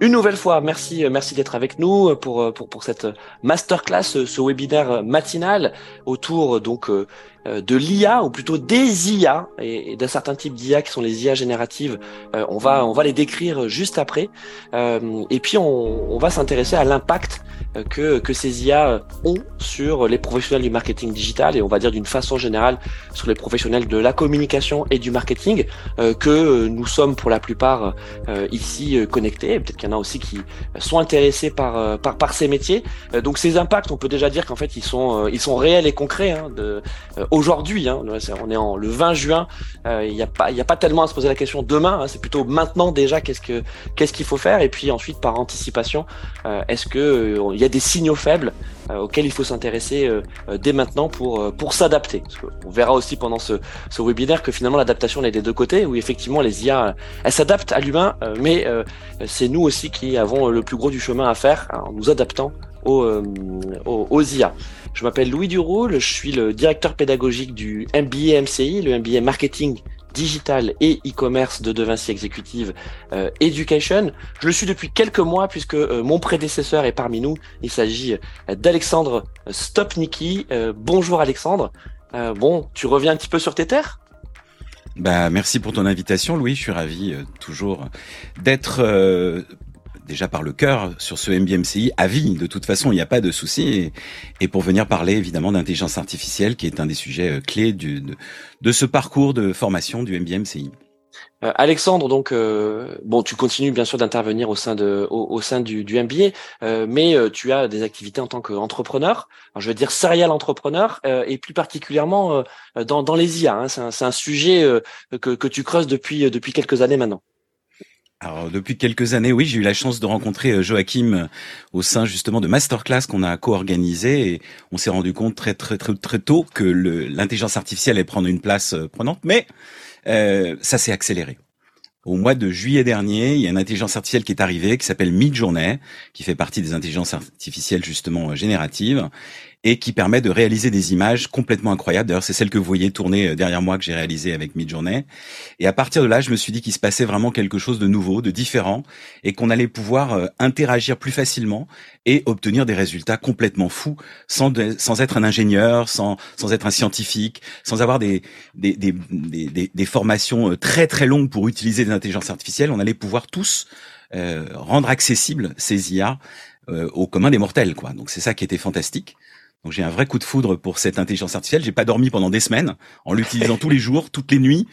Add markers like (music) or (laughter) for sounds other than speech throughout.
Une nouvelle fois, merci, merci d'être avec nous pour, pour, pour cette masterclass, ce webinaire matinal autour donc de l'IA ou plutôt des IA et, d'un certain type d'IA qui sont les IA génératives. on va on va les décrire juste après et puis on, va s'intéresser à l'impact que, que ces IA ont sur les professionnels du marketing digital et on va dire d'une façon générale sur les professionnels de la communication et du marketing euh, que nous sommes pour la plupart euh, ici euh, connectés. Peut-être qu'il y en a aussi qui sont intéressés par, par, par ces métiers. donc ces impacts, on peut déjà dire qu'en fait ils sont, ils sont réels et concrets. Hein, aujourd'hui, hein, on est en le 20 juin, il n'y a pas, a pas tellement à se poser la question demain. Hein, c'est plutôt maintenant déjà qu'est-ce que qu'est-ce qu'il faut faire et puis ensuite par anticipation, est-ce que il y a des signaux faibles euh, auxquels il faut s'intéresser euh, euh, dès maintenant pour pour s'adapter. On verra aussi pendant ce, ce webinaire que finalement l'adaptation est des deux côtés, où effectivement les IA elles s'adaptent à l'humain, mais c'est nous aussi qui avons le plus gros du chemin à faire en nous adaptant aux, aux, aux IA. Je m'appelle Louis Duroul, je suis le directeur pédagogique du MBA MCI, le MBA Marketing digital et e-commerce de Devinci Executive euh, Education. Je le suis depuis quelques mois puisque euh, mon prédécesseur est parmi nous. Il s'agit euh, d'Alexandre Stopniki. bonjour Alexandre. bon, tu reviens un petit peu sur tes terres? Bah, merci pour ton invitation, Louis. Je suis ravi toujours d'être déjà par le cœur sur ce MBMCI à vie. De toute façon, il n'y a pas de souci. Et, pour venir parler évidemment d'intelligence artificielle, qui est un des sujets euh, clés du, de, ce parcours de formation du MBMCI. Euh, Alexandre, donc euh, bon, tu continues bien sûr d'intervenir au sein de au, sein du, du MBA, mais tu as des activités en tant qu'entrepreneur. je veux dire serial entrepreneur et plus particulièrement dans, dans les IA. Hein. C'est un, un, sujet que, que tu creuses depuis depuis quelques années maintenant. Alors depuis quelques années, oui, j'ai eu la chance de rencontrer euh, Joachim euh, au sein justement de masterclass qu'on a co-organisé et on s'est rendu compte très très très très tôt que l'intelligence artificielle allait prendre une place euh, prenante, mais euh, ça s'est accéléré. Au mois de juillet dernier, il y a une intelligence artificielle qui est arrivée, qui s'appelle Midjourney, qui fait partie des intelligences artificielles justement génératives, et qui permet de réaliser des images complètement incroyables. D'ailleurs, c'est celle que vous voyez tourner euh, derrière moi que j'ai réalisée avec Midjourney. Et à partir de là, je me suis dit qu'il se passait vraiment quelque chose de nouveau, de différent, et qu'on allait pouvoir euh, interagir plus facilement et obtenir des résultats complètement fous, sans, être un ingénieur, sans, être un scientifique, sans avoir des, formations euh, très très longues pour utiliser des intelligences artificielles. On allait pouvoir tous rendre accessibles ces IA euh, au commun des mortels, quoi. Donc c'est ça qui était fantastique. Donc j'ai un vrai coup de foudre pour cette intelligence artificielle. J'ai pas dormi pendant des semaines en l'utilisant tous les jours, toutes les nuits,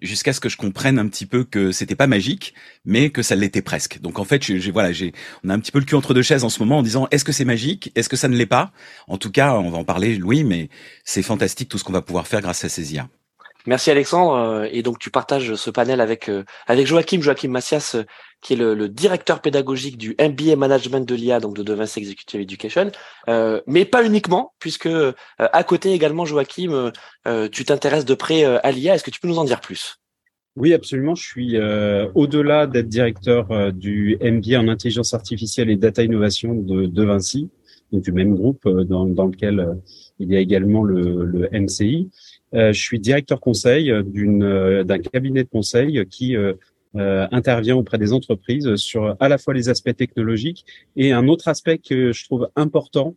jusqu'à ce que je comprenne un petit peu que c'était pas magique, mais que ça l'était presque. Donc en fait, j'ai voilà, on a un petit peu le cul entre deux chaises en ce moment en disant est-ce que c'est magique, est-ce que ça ne l'est pas? En tout cas, on va en parler, Louis, mais c'est fantastique tout ce qu'on va pouvoir faire grâce à ces IA. Merci Alexandre. Euh, et donc tu partages ce panel avec euh, avec Joachim, Joachim Massias, euh, qui est le, directeur pédagogique du MBA Management de l'IA, donc de Devinci Executive Education, mais pas uniquement, puisque à côté également Joachim, tu t'intéresses de près à l'IA. Est-ce que tu peux nous en dire plus? Oui, absolument. Je suis au-delà d'être directeur du MBA en intelligence artificielle et data innovation de, de Vinci, donc du même groupe dans, dans lequel il y a également le, le MCI. Euh, je suis directeur conseil d'une euh, d'un cabinet de conseil qui euh, intervient auprès des entreprises sur à la fois les aspects technologiques et un autre aspect que je trouve important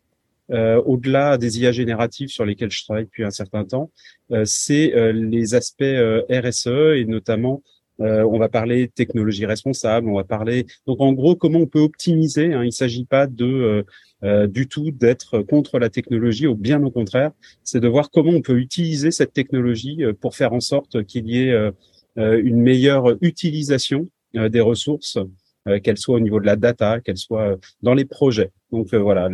euh, au-delà des IA génératives sur lesquelles je travaille depuis un certain temps, euh, c'est euh, les aspects RSE et notamment on va parler technologie responsable, on va parler donc en gros comment on peut optimiser. Hein, il ne s'agit pas de euh, du tout d'être contre la technologie, ou bien au contraire, c'est de voir comment on peut utiliser cette technologie euh, pour faire en sorte qu'il y ait euh, une meilleure utilisation des ressources, qu'elles soient au niveau de la data, qu'elles soient dans les projets. Donc voilà,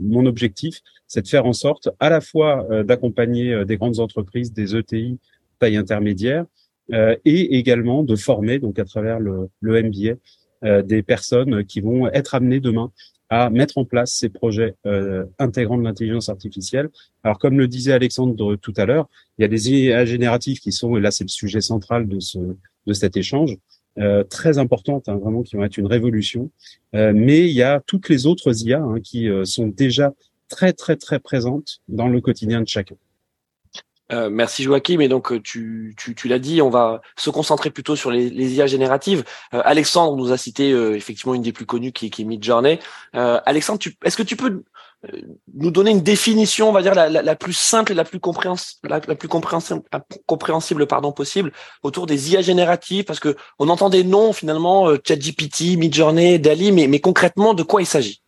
mon objectif, c'est de faire en sorte à la fois d'accompagner des grandes entreprises, des ETI taille intermédiaire, et également de former, donc à travers le, le MBA, des personnes qui vont être amenées demain à mettre en place ces projets euh, intégrant de l'intelligence artificielle. Alors, comme le disait Alexandre tout à l'heure, il y a des IA génératives qui sont, et là c'est le sujet central de, ce, de cet échange, euh, très importantes, hein, vraiment, qui vont être une révolution. Euh, mais il y a toutes les autres IA hein, qui euh, sont déjà très, très, très présentes dans le quotidien de chacun. Euh, merci Joachim. Et donc tu, tu, tu l'as dit, on va se concentrer plutôt sur les, IA génératives. Alexandre nous a cité effectivement une des plus connues qui, qui est Midjourney. Alexandre, est-ce que tu peux nous donner une définition, on va dire la, la, plus simple et la plus compréhensible, la, plus compréhensible, pardon possible autour des IA génératives, parce que on entend des noms finalement, euh, ChatGPT, Midjourney, Dali, mais, mais concrètement de quoi il s'agit?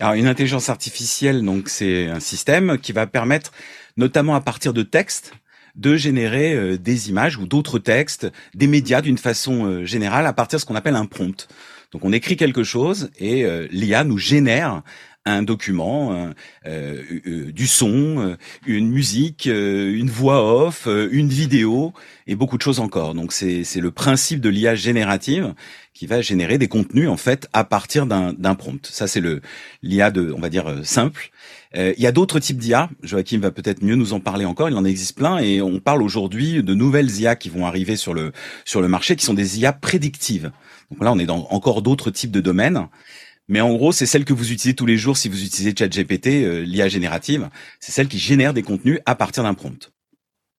Alors une intelligence artificielle, donc c'est un système qui va permettre, notamment à partir de textes, de générer euh, des images ou d'autres textes, des médias d'une façon euh, générale à partir de ce qu'on appelle un prompt. Donc on écrit quelque chose et l'IA nous génère un document, euh, euh, du son, euh, une musique, une voix off, une vidéo et beaucoup de choses encore. Donc c'est c'est le principe de l'IA générative qui va générer des contenus en fait à partir d'un prompt. Ça c'est le l'IA de on va dire simple. il y a d'autres types d'IA. Joachim va peut-être mieux nous en parler encore. Il en existe plein et on parle aujourd'hui de nouvelles IA qui vont arriver sur le sur le marché, qui sont des IA prédictives. Donc là, on est dans encore d'autres types de domaines. Mais en gros, c'est celle que vous utilisez tous les jours si vous utilisez ChatGPT, euh, l'IA générative. C'est celle qui génère des contenus à partir d'un prompt.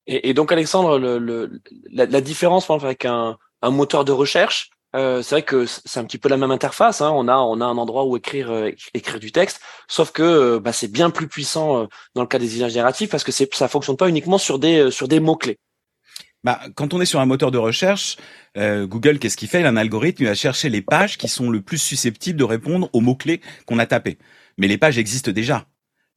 Et, donc, Alexandre, le, le, la, la, différence avec un, un, moteur de recherche, euh, c'est vrai que c'est un petit peu la même interface. Hein. On a on a un endroit où écrire euh, écrire du texte, sauf que euh, bah, c'est bien plus puissant dans le cas des IA génératives parce que c'est ça fonctionne pas uniquement sur des sur des mots clés. Bah, quand on est sur un moteur de recherche, euh, Google, qu'est-ce qu'il fait? Il a un algorithme, il va chercher les pages qui sont le plus susceptibles de répondre aux mots-clés qu'on a tapés. Mais les pages existent déjà.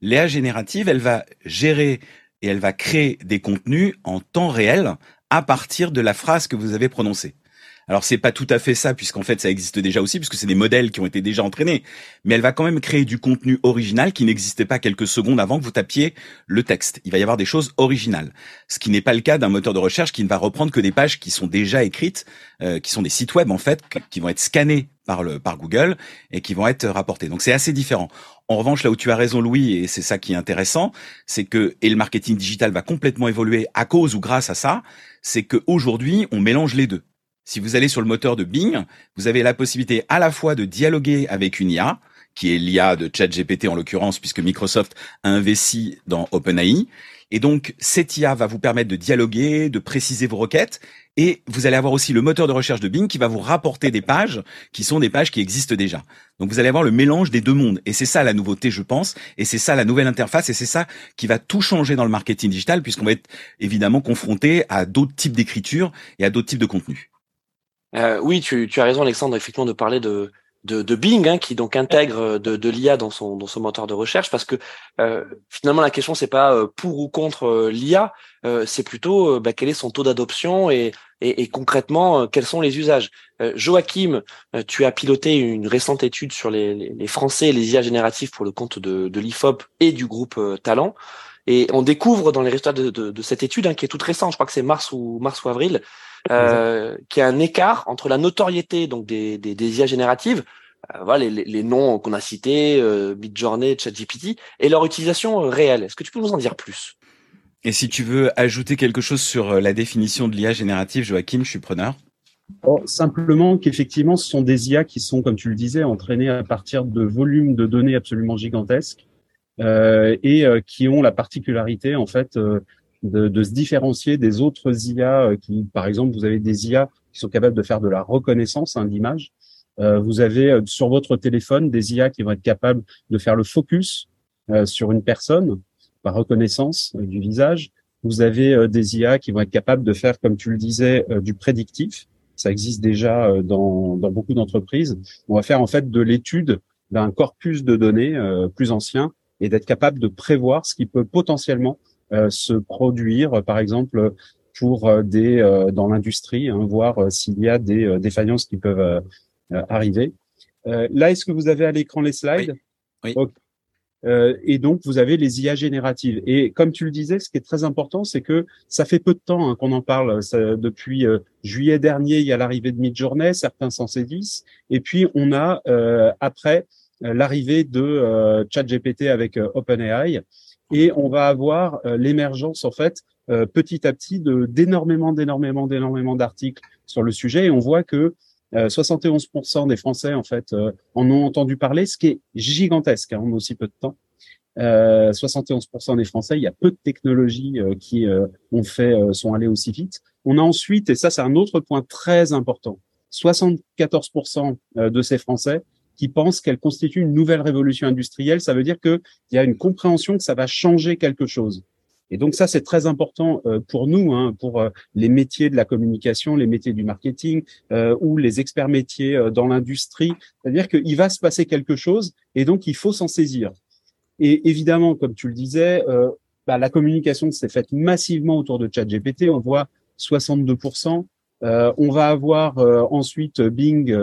L'IA générative, elle va gérer et elle va créer des contenus en temps réel à partir de la phrase que vous avez prononcée. Alors c'est pas tout à fait ça puisqu'en fait ça existe déjà aussi puisque c'est des modèles qui ont été déjà entraînés, mais elle va quand même créer du contenu original qui n'existait pas quelques secondes avant que vous tapiez le texte. Il va y avoir des choses originales, ce qui n'est pas le cas d'un moteur de recherche qui ne va reprendre que des pages qui sont déjà écrites, euh, qui sont des sites web en fait, qui vont être scannés par le par Google et qui vont être rapportés. Donc c'est assez différent. En revanche, là où tu as raison, Louis, et c'est ça qui est intéressant, c'est que et le marketing digital va complètement évoluer à cause ou grâce à ça, c'est que aujourd'hui on mélange les deux si vous allez sur le moteur de Bing, vous avez la possibilité à la fois de dialoguer avec une IA, qui est l'IA de ChatGPT en l'occurrence, puisque Microsoft a investi dans OpenAI. Et donc, cette IA va vous permettre de dialoguer, de préciser vos requêtes. Et vous allez avoir aussi le moteur de recherche de Bing qui va vous rapporter des pages qui sont des pages qui existent déjà. Donc, vous allez avoir le mélange des deux mondes. Et c'est ça la nouveauté, je pense. Et c'est ça la nouvelle interface. Et c'est ça qui va tout changer dans le marketing digital, puisqu'on va être évidemment confronté à d'autres types d'écriture et à d'autres types de contenus. Euh, oui, tu, tu, as raison, Alexandre, effectivement, de parler de, de, de Bing, hein, qui donc intègre euh, de, de l'IA dans son, dans son moteur de recherche, parce que euh, finalement la question c'est pas euh, pour ou contre euh, l'IA, c'est plutôt bah, quel est son taux d'adoption et, et, et, concrètement quels sont les usages. Joachim, tu as piloté une récente étude sur les, les, les Français et les IA génératifs pour le compte de, de l'IFOP et du groupe Talent. Et on découvre dans les résultats de, de, de cette étude, hein, qui est toute récente, je crois que c'est mars ou mars ou avril, euh, qui a un écart entre la notoriété donc des, des, des IA génératives, euh, voilà les, les, noms qu'on a cités, euh, Midjourney, ChatGPT, et leur utilisation euh, réelle. Est-ce que tu peux nous en dire plus? Et si tu veux ajouter quelque chose sur euh, la définition de l'IA générative, Joachim, je suis preneur. Simplement qu'effectivement, ce sont des IA qui sont, comme tu le disais, entraînées à partir de volumes de données absolument gigantesques euh, et qui ont la particularité, en fait, de, de, se différencier des autres IA euh, qui, par exemple, vous avez des IA qui sont capables de faire de la reconnaissance hein, d'image. Euh, vous avez euh, sur votre téléphone des IA qui vont être capables de faire le focus euh, sur une personne par reconnaissance du visage. Vous avez des IA qui vont être capables de faire, comme tu le disais, du prédictif. Ça existe déjà dans, dans beaucoup d'entreprises. On va faire en fait de l'étude d'un corpus de données plus ancien et d'être capable de prévoir ce qui peut potentiellement euh, se produire, par exemple, pour euh, des euh, dans l'industrie, hein, voir s'il y a des défaillances qui peuvent arriver. là, est-ce que vous avez à l'écran les slides? Oui. et donc, vous avez les IA génératives. Et comme tu le disais, ce qui est très important, c'est que ça fait peu de temps hein, qu'on en parle. Ça, depuis juillet dernier, il y a l'arrivée de Midjourney, certains s'en saisissent. Et puis, on a après l'arrivée de ChatGPT avec OpenAI et on va avoir euh, l'émergence en fait euh, petit à petit de d'énormément d'énormément d'énormément d'articles sur le sujet et on voit que 71% euh, des Français en fait en ont entendu parler, ce qui est gigantesque hein, en aussi peu de temps. Euh, 71% des Français, il y a peu de technologies qui ont fait, sont allées aussi vite. On a ensuite, et ça c'est un autre point très important, 74% de ces Français qui pensent qu'elle constitue une nouvelle révolution industrielle. Ça veut dire qu'il y a une compréhension que ça va changer quelque chose. Et donc ça, c'est très important euh, pour nous, hein, pour euh, les métiers de la communication, les métiers du marketing euh, ou les experts métiers dans l'industrie. C'est-à-dire qu'il va se passer quelque chose et donc il faut s'en saisir. Et évidemment, comme tu le disais, bah, la communication s'est faite massivement autour de ChatGPT. On voit 62%. On va avoir ensuite Bing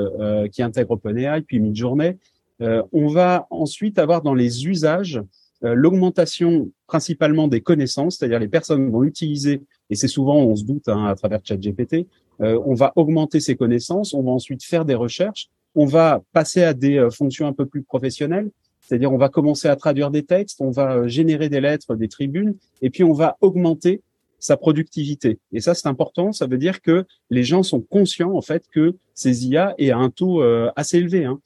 qui intègre OpenAI, puis Midjourney. on va ensuite avoir dans les usages euh, l'augmentation principalement des connaissances, c'est-à-dire les personnes vont utiliser, et c'est souvent, on se doute hein, à travers ChatGPT, euh, on va augmenter ses connaissances, on va ensuite faire des recherches, on va passer à des euh, fonctions un peu plus professionnelles, c'est-à-dire on va commencer à traduire des textes, on va générer des lettres, des tribunes, et puis on va augmenter sa productivité. Et ça, c'est important. Ça veut dire que les gens sont conscients en fait que ces IA et à un taux assez élevé hein,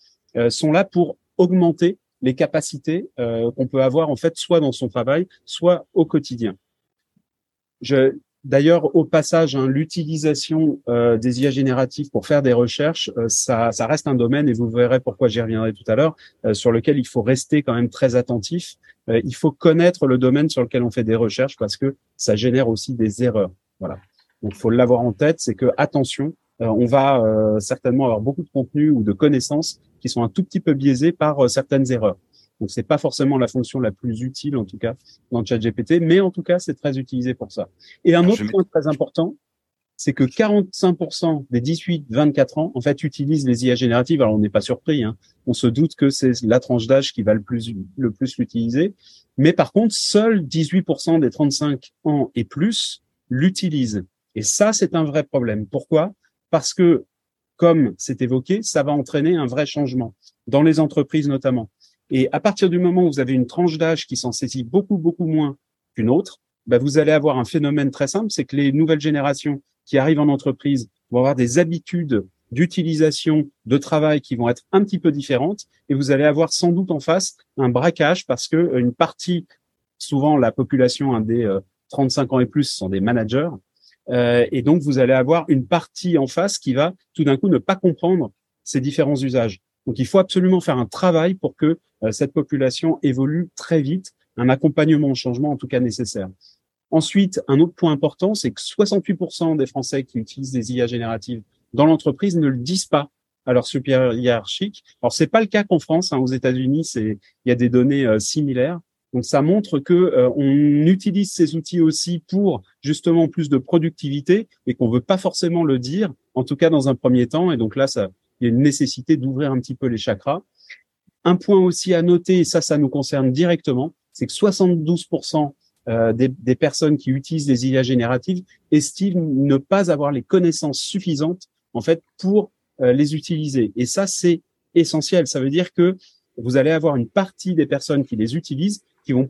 sont là pour augmenter les capacités euh, qu'on peut avoir en fait soit dans son travail, soit au quotidien. D'ailleurs, au passage, hein, l'utilisation euh, des IA génératives pour faire des recherches, euh, ça, reste un domaine, et vous verrez pourquoi j'y reviendrai tout à l'heure, sur lequel il faut rester quand même très attentif. il faut connaître le domaine sur lequel on fait des recherches parce que ça génère aussi des erreurs. Voilà. Donc, il faut l'avoir en tête, c'est que attention, on va certainement avoir beaucoup de contenu ou de connaissances qui sont un tout petit peu biaisés par euh, certaines erreurs. Donc c'est pas forcément la fonction la plus utile en tout cas dans ChatGPT, mais en tout cas c'est très utilisé pour ça. Et un autre point très important, c'est que 45% des 18-24 ans en fait utilisent les IA génératives. Alors on n'est pas surpris, hein. on se doute que c'est la tranche d'âge qui va le plus le plus l'utiliser, mais par contre seuls 18% des 35 ans et plus l'utilisent. Et ça c'est un vrai problème. Pourquoi? Parce que comme c'est évoqué, ça va entraîner un vrai changement dans les entreprises notamment. Et à partir du moment où vous avez une tranche d'âge qui s'en saisit beaucoup, beaucoup moins qu'une autre, bah vous allez avoir un phénomène très simple, c'est que les nouvelles générations qui arrivent en entreprise vont avoir des habitudes d'utilisation de travail qui vont être un petit peu différentes et vous allez avoir sans doute en face un braquage parce que euh, une partie, souvent la population hein, des 35 euh, ans et plus sont des managers euh, et donc, vous allez avoir une partie en face qui va tout d'un coup ne pas comprendre ces différents usages. Donc, il faut absolument faire un travail pour que euh, cette population évolue très vite, un accompagnement au changement en tout cas nécessaire. Ensuite, un autre point important, c'est que 68% des Français qui utilisent des IA génératives dans l'entreprise ne le disent pas à leur supérieur hiérarchique. Alors, c'est pas le cas qu'en France. Hein, aux États-Unis, c'est il y a des données euh, similaires. Donc ça montre que euh, on utilise ces outils aussi pour justement plus de productivité et qu'on veut pas forcément le dire, en tout cas dans un premier temps. Et donc là, ça, il y a une nécessité d'ouvrir un petit peu les chakras. Un point aussi à noter, et ça, ça nous concerne directement, c'est que 72% euh, des, personnes qui utilisent des IA génératives estiment ne pas avoir les connaissances suffisantes en fait pour euh, les utiliser. Et ça, c'est essentiel. Ça veut dire que vous allez avoir une partie des personnes qui les utilisent qui vont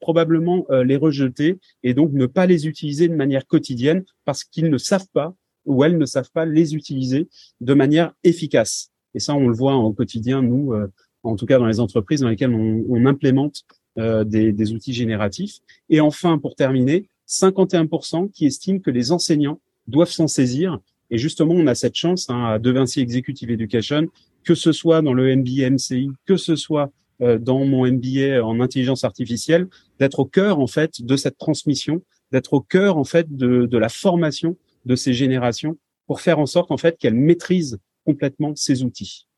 probablement euh, les rejeter et donc ne pas les utiliser de manière quotidienne parce qu'ils ne savent pas ou elles ne savent pas les utiliser de manière efficace. Et ça, on le voit au quotidien, nous, euh, en tout cas dans les entreprises dans lesquelles on, on implémente euh, des, des, outils génératifs. Et enfin, pour terminer, 51% qui estiment que les enseignants doivent s'en saisir. Et justement, on a cette chance hein, à De Vinci Executive Education, que ce soit dans le MBA MCI, que ce soit euh, dans mon MBA en intelligence artificielle, d'être au cœur en fait de cette transmission, d'être au cœur en fait de, de la formation de ces générations pour faire en sorte en fait qu'elles maîtrisent complètement ces outils.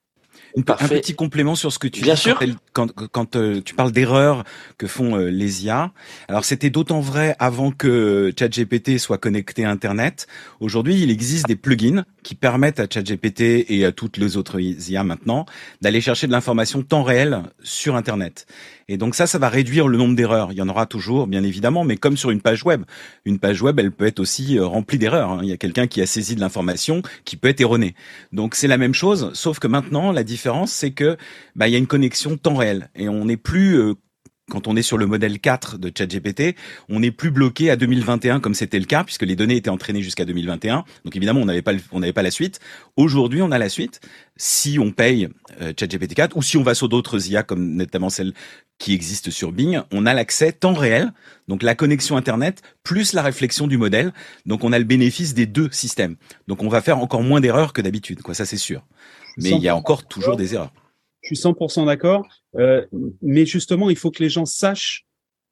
Un petit complément sur ce que tu Bien dis sûr. quand, quand, quand euh, tu parles d'erreurs que font euh, les IA. Alors c'était d'autant vrai avant que ChatGPT soit connecté à Internet. Aujourd'hui, il existe des plugins qui permettent à ChatGPT et à toutes les autres IA maintenant d'aller chercher de l'information temps réel sur Internet. Et donc ça, ça va réduire le nombre d'erreurs. Il y en aura toujours, bien évidemment, mais comme sur une page web. Une page web, elle peut être aussi euh, remplie d'erreurs. Hein. Il y a quelqu'un qui a saisi de l'information qui peut être erronée. Donc c'est la même chose, sauf que maintenant, la différence, c'est que bah, il y a une connexion temps réel et on n'est plus euh, quand on est sur le modèle 4 de ChatGPT, on n'est plus bloqué à 2021 comme c'était le cas puisque les données étaient entraînées jusqu'à 2021. Donc évidemment, on n'avait pas on n'avait pas la suite. Aujourd'hui, on a la suite si on paye euh, ChatGPT 4 ou si on va sur d'autres IA comme notamment celle qui existe sur Bing, on a l'accès temps réel, donc la connexion internet plus la réflexion du modèle. Donc on a le bénéfice des deux systèmes. Donc on va faire encore moins d'erreurs que d'habitude, quoi, ça c'est sûr. Mais il y a encore toujours des erreurs. Je suis 100% d'accord. Euh, mais justement, il faut que les gens sachent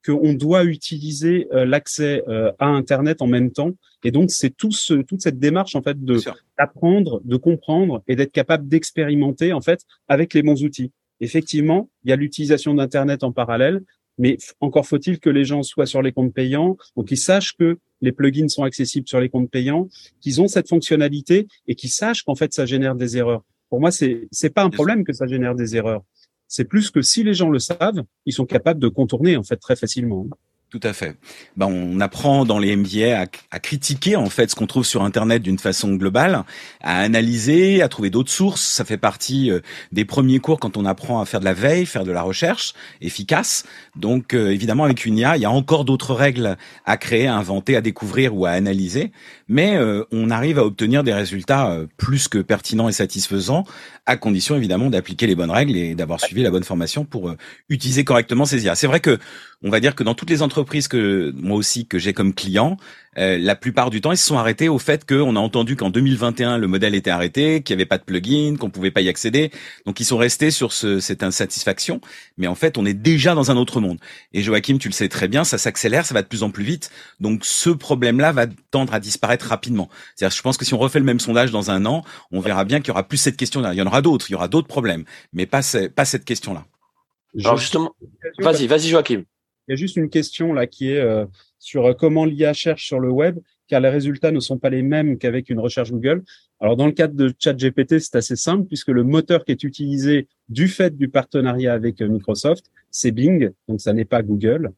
qu'on doit utiliser euh, l'accès euh, à Internet en même temps. Et donc, c'est tout ce, toute cette démarche en fait de d'apprendre, de comprendre et d'être capable d'expérimenter en fait avec les bons outils. Effectivement, il y a l'utilisation d'Internet en parallèle, mais encore faut-il que les gens soient sur les comptes payants, ou qu'ils sachent que les plugins sont accessibles sur les comptes payants, qu'ils ont cette fonctionnalité et qu'ils sachent qu'en fait ça génère des erreurs. Pour moi, c'est c'est pas un problème que ça génère des erreurs. C'est plus que si les gens le savent, ils sont capables de contourner en fait très facilement. Tout à fait. Ben, on apprend dans les MBA à, critiquer en fait ce qu'on trouve sur Internet d'une façon globale, à analyser, à trouver d'autres sources. Ça fait partie euh, des premiers cours quand on apprend à faire de la veille, faire de la recherche efficace. Donc euh, évidemment avec une IA, il y a encore d'autres règles à créer, à inventer, à découvrir ou à analyser. Mais euh, on arrive à obtenir des résultats plus que pertinents et satisfaisants, à condition évidemment d'appliquer les bonnes règles et d'avoir suivi la bonne formation pour utiliser correctement ces IA. C'est vrai que on va dire que dans toutes les entreprises que moi aussi que j'ai comme client, euh, la plupart du temps, ils se sont arrêtés au fait qu'on a entendu qu'en 2021 le modèle était arrêté, qu'il n'y avait pas de plugin, qu'on pouvait pas y accéder. Donc ils sont restés sur ce, cette insatisfaction. Mais en fait, on est déjà dans un autre monde. Et Joachim, tu le sais très bien, ça s'accélère, ça va de plus en plus vite. Donc ce problème-là va tendre à disparaître rapidement. C'est-à-dire, je pense que si on refait le même sondage dans un an, on verra bien qu'il y aura plus cette question-là. Il y en aura d'autres, il y aura d'autres problèmes, mais pas, pas cette question-là. Alors justement, vas-y, vas-y Joachim. Il y a juste une question là qui est euh, sur euh, comment l'IA cherche sur le web, car les résultats ne sont pas les mêmes qu'avec une recherche Google. Alors dans le cadre de ChatGPT, c'est assez simple puisque le moteur qui est utilisé du fait du partenariat avec euh, Microsoft, c'est Bing, donc ça n'est pas Google.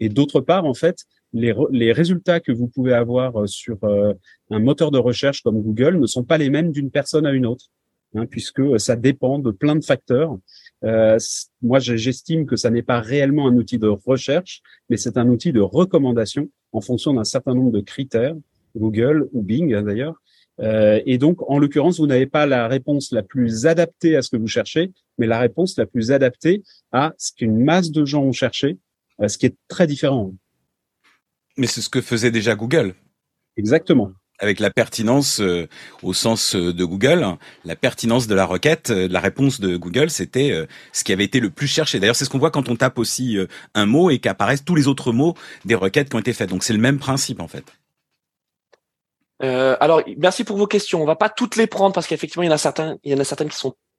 Et d'autre part, en fait, les, résultats que vous pouvez avoir sur un moteur de recherche comme Google ne sont pas les mêmes d'une personne à une autre, hein, puisque ça dépend de plein de facteurs. Euh, moi, j'estime que ça n'est pas réellement un outil de recherche, mais c'est un outil de recommandation en fonction d'un certain nombre de critères, Google ou Bing hein, d'ailleurs. Euh, et donc, en l'occurrence, vous n'avez pas la réponse la plus adaptée à ce que vous cherchez, mais la réponse la plus adaptée à ce qu'une masse de gens ont cherché, euh, ce qui est très différent. Mais c'est ce que faisait déjà Google. Exactement avec la pertinence euh, au sens euh, de Google, la pertinence de la requête, euh, de la réponse de Google, c'était ce qui avait été le plus cherché. D'ailleurs, c'est ce qu'on voit quand on tape aussi un mot et qu'apparaissent tous les autres mots des requêtes qui ont été faites. Donc c'est le même principe en fait. alors, merci pour vos questions. On va pas toutes les prendre parce qu'effectivement, il y en a certains, il y en a certaines qui sont euh,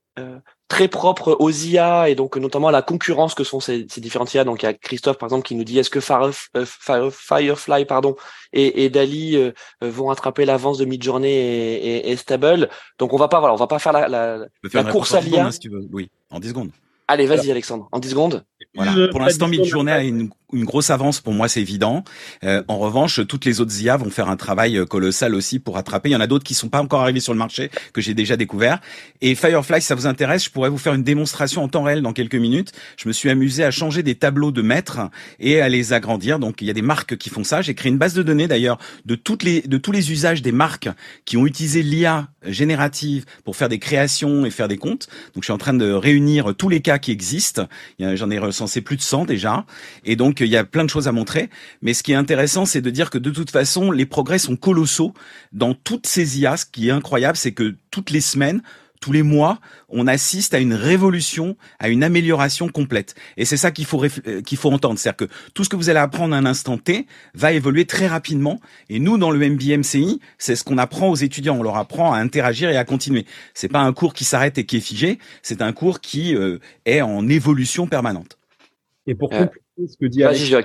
très propre aux IA et donc notamment à la concurrence que sont ces, ces différentes IA. Donc il y a Christophe par exemple qui nous dit est-ce que euh, Firefly pardon et, et Dali euh, vont rattraper l'avance de Midjourney et, et, et, Stable? Donc on va pas voilà on va pas faire la, la, la course à l'IA. Hein, si tu veux. Oui, en 10 secondes. Allez, vas-y Alexandre, en 10 secondes? Voilà. Pour l'instant, Midjourney a une, une, grosse avance pour moi, c'est évident. Euh, en revanche, toutes les autres IA vont faire un travail euh, colossal aussi pour rattraper. Il y en a d'autres qui sont pas encore arrivés sur le marché que j'ai déjà découvert. Et Firefly, si ça vous intéresse, je pourrais vous faire une démonstration en temps réel dans quelques minutes. Je me suis amusé à changer des tableaux de maîtres et à les agrandir. Donc il y a des marques qui font ça. J'ai créé une base de données d'ailleurs de toutes les de tous les usages des marques qui ont utilisé l'IA générative pour faire des créations et faire des comptes. Donc je suis en train de réunir tous les cas qui existent. J'en ai recensé plus de 100 déjà. Et donc il y a plein de choses à montrer. Mais ce qui est intéressant, c'est de dire que de toute façon, les progrès sont colossaux dans toutes ces IA. Ce qui est incroyable, c'est que toutes les semaines, tous les mois, on assiste à une révolution, à une amélioration complète. Et c'est ça qu'il faut euh, qu'il faut entendre, c'est-à-dire que tout ce que vous allez apprendre à un instant T va évoluer très rapidement. Et nous, dans le MBMCI, c'est ce qu'on apprend aux étudiants. On leur apprend à interagir et à continuer. C'est pas un cours qui s'arrête et qui est figé. C'est un cours qui euh, est en évolution permanente. Et pour euh, compléter ce que dit Alex, je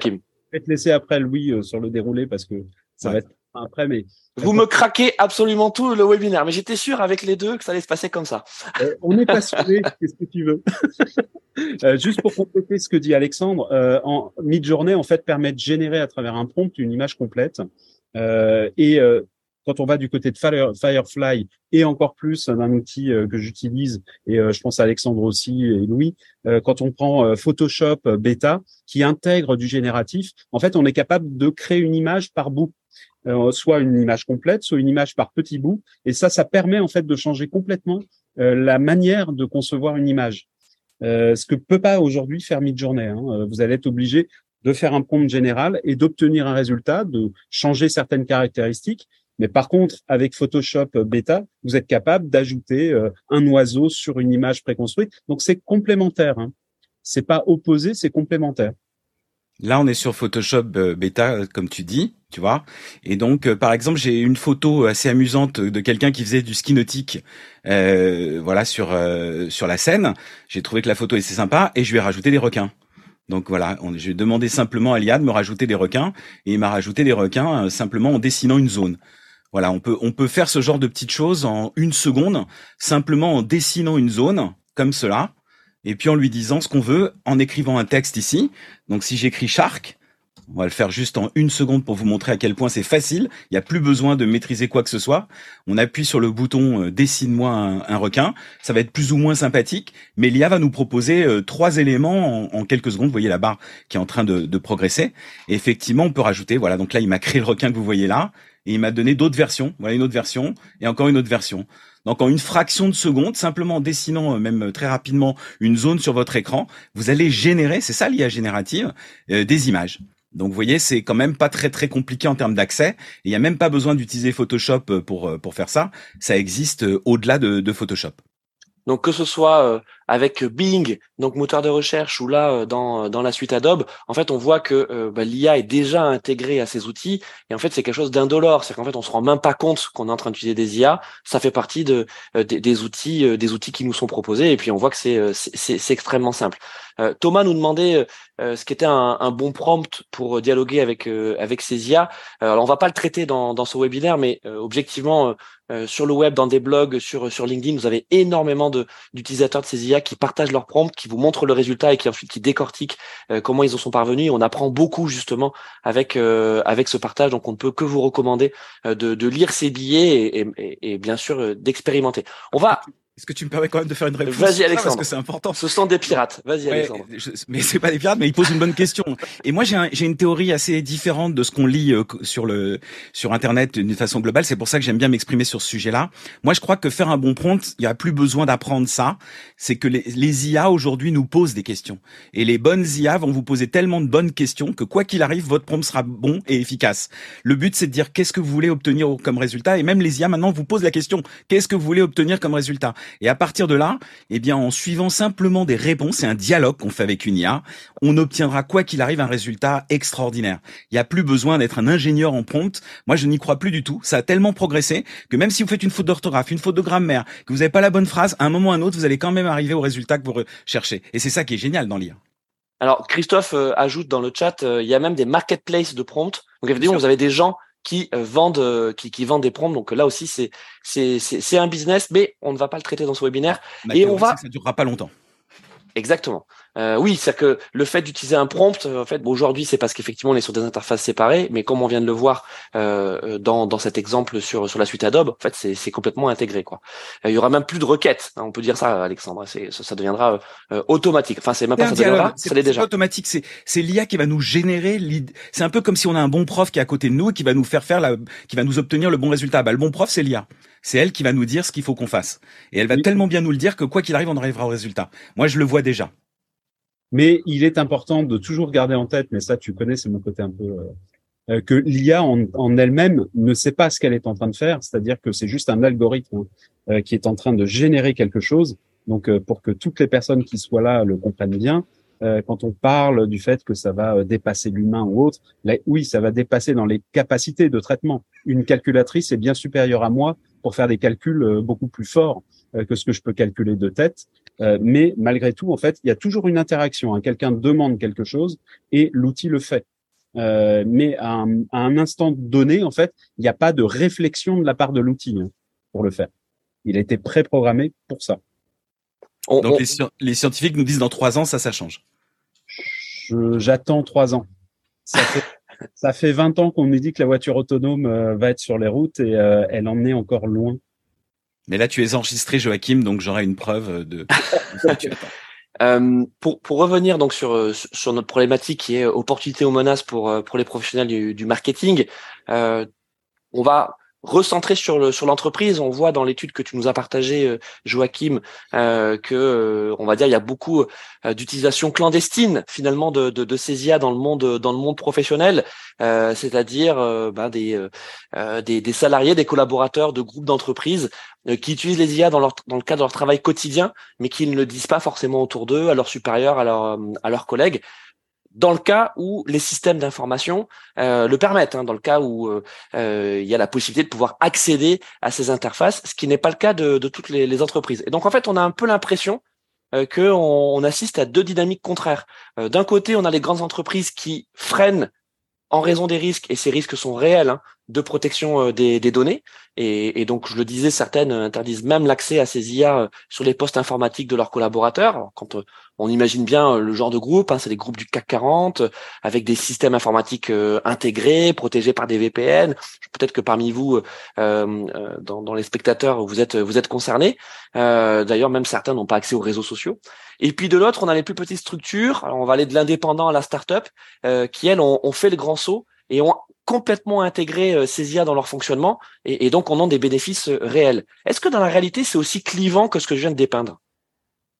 vais te laisser après Louis sur le déroulé parce que ça va être après, mais vous me craquez absolument tout le webinaire, mais j'étais sûr avec les deux que ça allait se passer comme ça. Euh, on est passionné, qu'est-ce que tu veux? (laughs) Euh, Juste pour compléter ce que dit Alexandre, euh, en mid-journée en fait permet de générer à travers un prompt une image complète. et quand on va du côté de Firefly et encore plus d'un outil que j'utilise et je pense à Alexandre aussi et Louis, quand on prend Photoshop Beta qui intègre du génératif, en fait, on est capable de créer une image par bout. soit une image complète, soit une image par petits bouts. Et ça, ça permet en fait de changer complètement la manière de concevoir une image. Euh, ce que peut pas aujourd'hui faire Midjourney. Hein. Euh, vous allez être obligé de faire un prompt général et d'obtenir un résultat, de changer certaines caractéristiques. Mais par contre, avec Photoshop Beta, vous êtes capable d'ajouter euh, un oiseau sur une image préconstruite. Donc c'est complémentaire. Hein. C'est pas opposé, c'est complémentaire. Là, on est sur Photoshop Beta, comme tu dis, tu vois. Et donc, par exemple, j'ai une photo assez amusante de quelqu'un qui faisait du ski nautique euh, voilà sur euh, sur la scène. J'ai trouvé que la photo était sympa et je lui ai rajouté des requins. Donc voilà, j'ai demandé simplement à Liad de me rajouter des requins et il m'a rajouté des requins euh, simplement en dessinant une zone. Voilà, on peut on peut faire ce genre de petites choses en une seconde simplement en dessinant une zone comme cela et puis en lui disant ce qu'on veut en écrivant un texte ici. Donc si j'écris shark, on va le faire juste en une seconde pour vous montrer à quel point c'est facile. Il n'y a plus besoin de maîtriser quoi que ce soit. On appuie sur le bouton euh, dessine-moi un, requin. Ça va être plus ou moins sympathique, mais l'IA va nous proposer euh, trois éléments en, quelques secondes. Vous voyez la barre qui est en train de, progresser. Et effectivement, on peut rajouter. Voilà, donc là, il m'a créé le requin que vous voyez là, et il m'a donné d'autres versions. Voilà une autre version et encore une autre version. Donc en une fraction de seconde, simplement en dessinant euh, même très rapidement une zone sur votre écran, vous allez générer, c'est ça l'IA générative, des images. Donc vous voyez, c'est quand même pas très très compliqué en termes d'accès. Il n'y a même pas besoin d'utiliser Photoshop euh, pour euh, pour faire ça. Ça existe euh, au-delà de, de Photoshop. Donc que ce soit avec Bing, donc moteur de recherche, ou là euh, dans, dans la suite Adobe, en fait, on voit que euh, bah, l'IA est déjà intégrée à ces outils, et en fait, c'est quelque chose d'indolore. C'est qu'en fait, on se rend même pas compte qu'on est en train d'utiliser des IA. Ça fait partie de euh, des, outils, des outils qui nous sont proposés, et puis on voit que c'est c'est extrêmement simple. Thomas nous demandait ce qu'était un, un, bon prompt pour dialoguer avec avec ces IA. alors, on va pas le traiter dans, dans ce webinaire, mais objectivement, sur le web, dans des blogs, sur sur LinkedIn, vous avez énormément de d'utilisateurs de ces IA qui partagent leurs prompts, qui vous montrent le résultat et qui ensuite qui décortiquent euh, comment ils en sont parvenus. On apprend beaucoup justement avec euh, avec ce partage. Donc on ne peut que vous recommander euh, de, lire ces billets et, et, et bien sûr d'expérimenter. On va est-ce que tu me permets quand même de faire une réponse Vas-y Alexandre. Parce que c'est important. Ce sont des pirates. Vas-y Alexandre. mais c'est pas des pirates, mais ils posent une bonne question. Et moi j'ai une théorie assez différente de ce qu'on lit euh, sur le sur internet d'une façon globale. C'est pour ça que j'aime bien m'exprimer sur ce sujet-là. Moi je crois que faire un bon prompt, il y a plus besoin d'apprendre ça. C'est que les, les IA aujourd'hui nous posent des questions. Et les bonnes IA vont vous poser tellement de bonnes questions que quoi qu'il arrive, votre prompt sera bon et efficace. Le but c'est de dire qu'est-ce que vous voulez obtenir comme résultat. Et même les IA maintenant vous posent la question qu'est-ce que vous voulez obtenir comme résultat? Et à partir de là, eh bien, en suivant simplement des réponses et un dialogue qu'on fait avec une IA, on obtiendra quoi qu'il arrive un résultat extraordinaire. Il n'y a plus besoin d'être un ingénieur en prompt. Moi, je n'y crois plus du tout. Ça a tellement progressé que même si vous faites une faute d'orthographe, une faute de grammaire, que vous n'avez pas la bonne phrase, à un moment ou à un autre, vous allez quand même arriver au résultat que vous recherchez. Et c'est ça qui est génial dans l'IA. Alors Christophe euh, ajoute dans le chat, euh, il y a même des marketplaces de prompt. Donc évidemment, vous avez des gens qui euh, vendent euh, qui, qui vendent des prompts. Donc là aussi c'est un business, mais on ne va pas le traiter dans ce webinaire. et on va. Ça durera pas longtemps. Exactement. Euh, oui, c'est que le fait d'utiliser un prompt, euh, en fait, aujourd'hui, c'est parce qu'effectivement, on est sur des interfaces séparées, mais comme on vient de le voir euh, dans, dans cet exemple sur sur la suite Adobe, en fait, c'est complètement intégré, quoi. il y aura même plus de requêtes, hein, on peut dire ça, Alexandre. C'est ça, ça, deviendra automatique. Enfin, c'est même pas ça deviendra, c'est déjà. automatique. C'est c'est l'IA qui va nous générer. C'est un peu comme si on a un bon prof qui est à côté de nous et qui va nous faire faire la, qui va nous obtenir le bon résultat. Bah, le bon prof, c'est l'IA. C'est elle qui va nous dire ce qu'il faut qu'on fasse. Et elle va tellement bien nous le dire que quoi qu'il arrive, on arrivera au résultat. Moi, je le vois déjà. Mais il est important de toujours garder en tête, mais ça tu connais, c'est mon côté un peu, euh, euh, que l'IA en, en elle-même ne sait pas ce qu'elle est en train de faire, c'est-à-dire que c'est juste un algorithme euh, qui est en train de générer quelque chose. Donc pour que toutes les personnes qui soient là le comprennent bien, quand on parle du fait que ça va dépasser l'humain ou autre, là, oui, ça va dépasser dans les capacités de traitement. Une calculatrice est bien supérieure à moi pour faire des calculs beaucoup plus forts que ce que je peux calculer de tête. Euh, mais malgré tout, en fait, il y a toujours une interaction. Hein. Quelqu'un demande quelque chose et l'outil le fait. Euh, mais à un, instant donné, en fait, il n'y a pas de réflexion de la part de l'outil hein, pour le faire. Il a été préprogrammé pour ça. Donc Les, scientifiques nous disent dans trois ans, ça, ça change. J'attends trois ans. Ça fait Ça fait 20 ans qu'on nous dit que la voiture autonome va être sur les routes et elle en est encore loin. Mais là, tu es enregistré, Joachim, donc j'aurai une preuve de. (laughs) Euh, pour, pour revenir donc sur sur notre problématique qui est opportunité ou menace pour pour les professionnels du, du marketing, euh, on va recentrer sur le sur l'entreprise. On voit dans l'étude que tu nous as partagée, euh, Joachim, euh, que euh, on va dire il y a beaucoup euh, d'utilisation clandestine finalement de, de, de, ces IA dans le monde dans le monde professionnel, c'est-à-dire ben, des, des, des salariés, des collaborateurs de groupes d'entreprises qui utilisent les IA dans leur dans le cadre de leur travail quotidien, mais qui ne le disent pas forcément autour d'eux, à leurs supérieurs, à leurs à leurs collègues dans le cas où les systèmes d'information euh, le permettent, hein, dans le cas où euh, euh, il y a la possibilité de pouvoir accéder à ces interfaces, ce qui n'est pas le cas de, toutes les, entreprises. Et donc en fait, on a un peu l'impression qu'on on assiste à deux dynamiques contraires. D'un côté, on a les grandes entreprises qui freinent en raison des risques, et ces risques sont réels, hein, de protection des, des données. Et, et, donc, je le disais, certaines interdisent même l'accès à ces IA sur les postes informatiques de leurs collaborateurs. quand on imagine bien euh, le genre de groupe, hein, c'est des groupes du CAC 40 euh, avec des systèmes informatiques euh, intégrés, protégés par des VPN. Peut-être que parmi vous, dans, les spectateurs, vous êtes vous êtes concernés. D'ailleurs, même certains n'ont pas accès aux réseaux sociaux. Et puis de l'autre, on a les plus petites structures. Alors, on va aller de l'indépendant à la start-up, qui elles ont, fait le grand saut et ont complètement intégré ces IA dans leur fonctionnement et, et donc on a des bénéfices réels. Est-ce que dans la réalité, c'est aussi clivant que ce que je viens de dépeindre?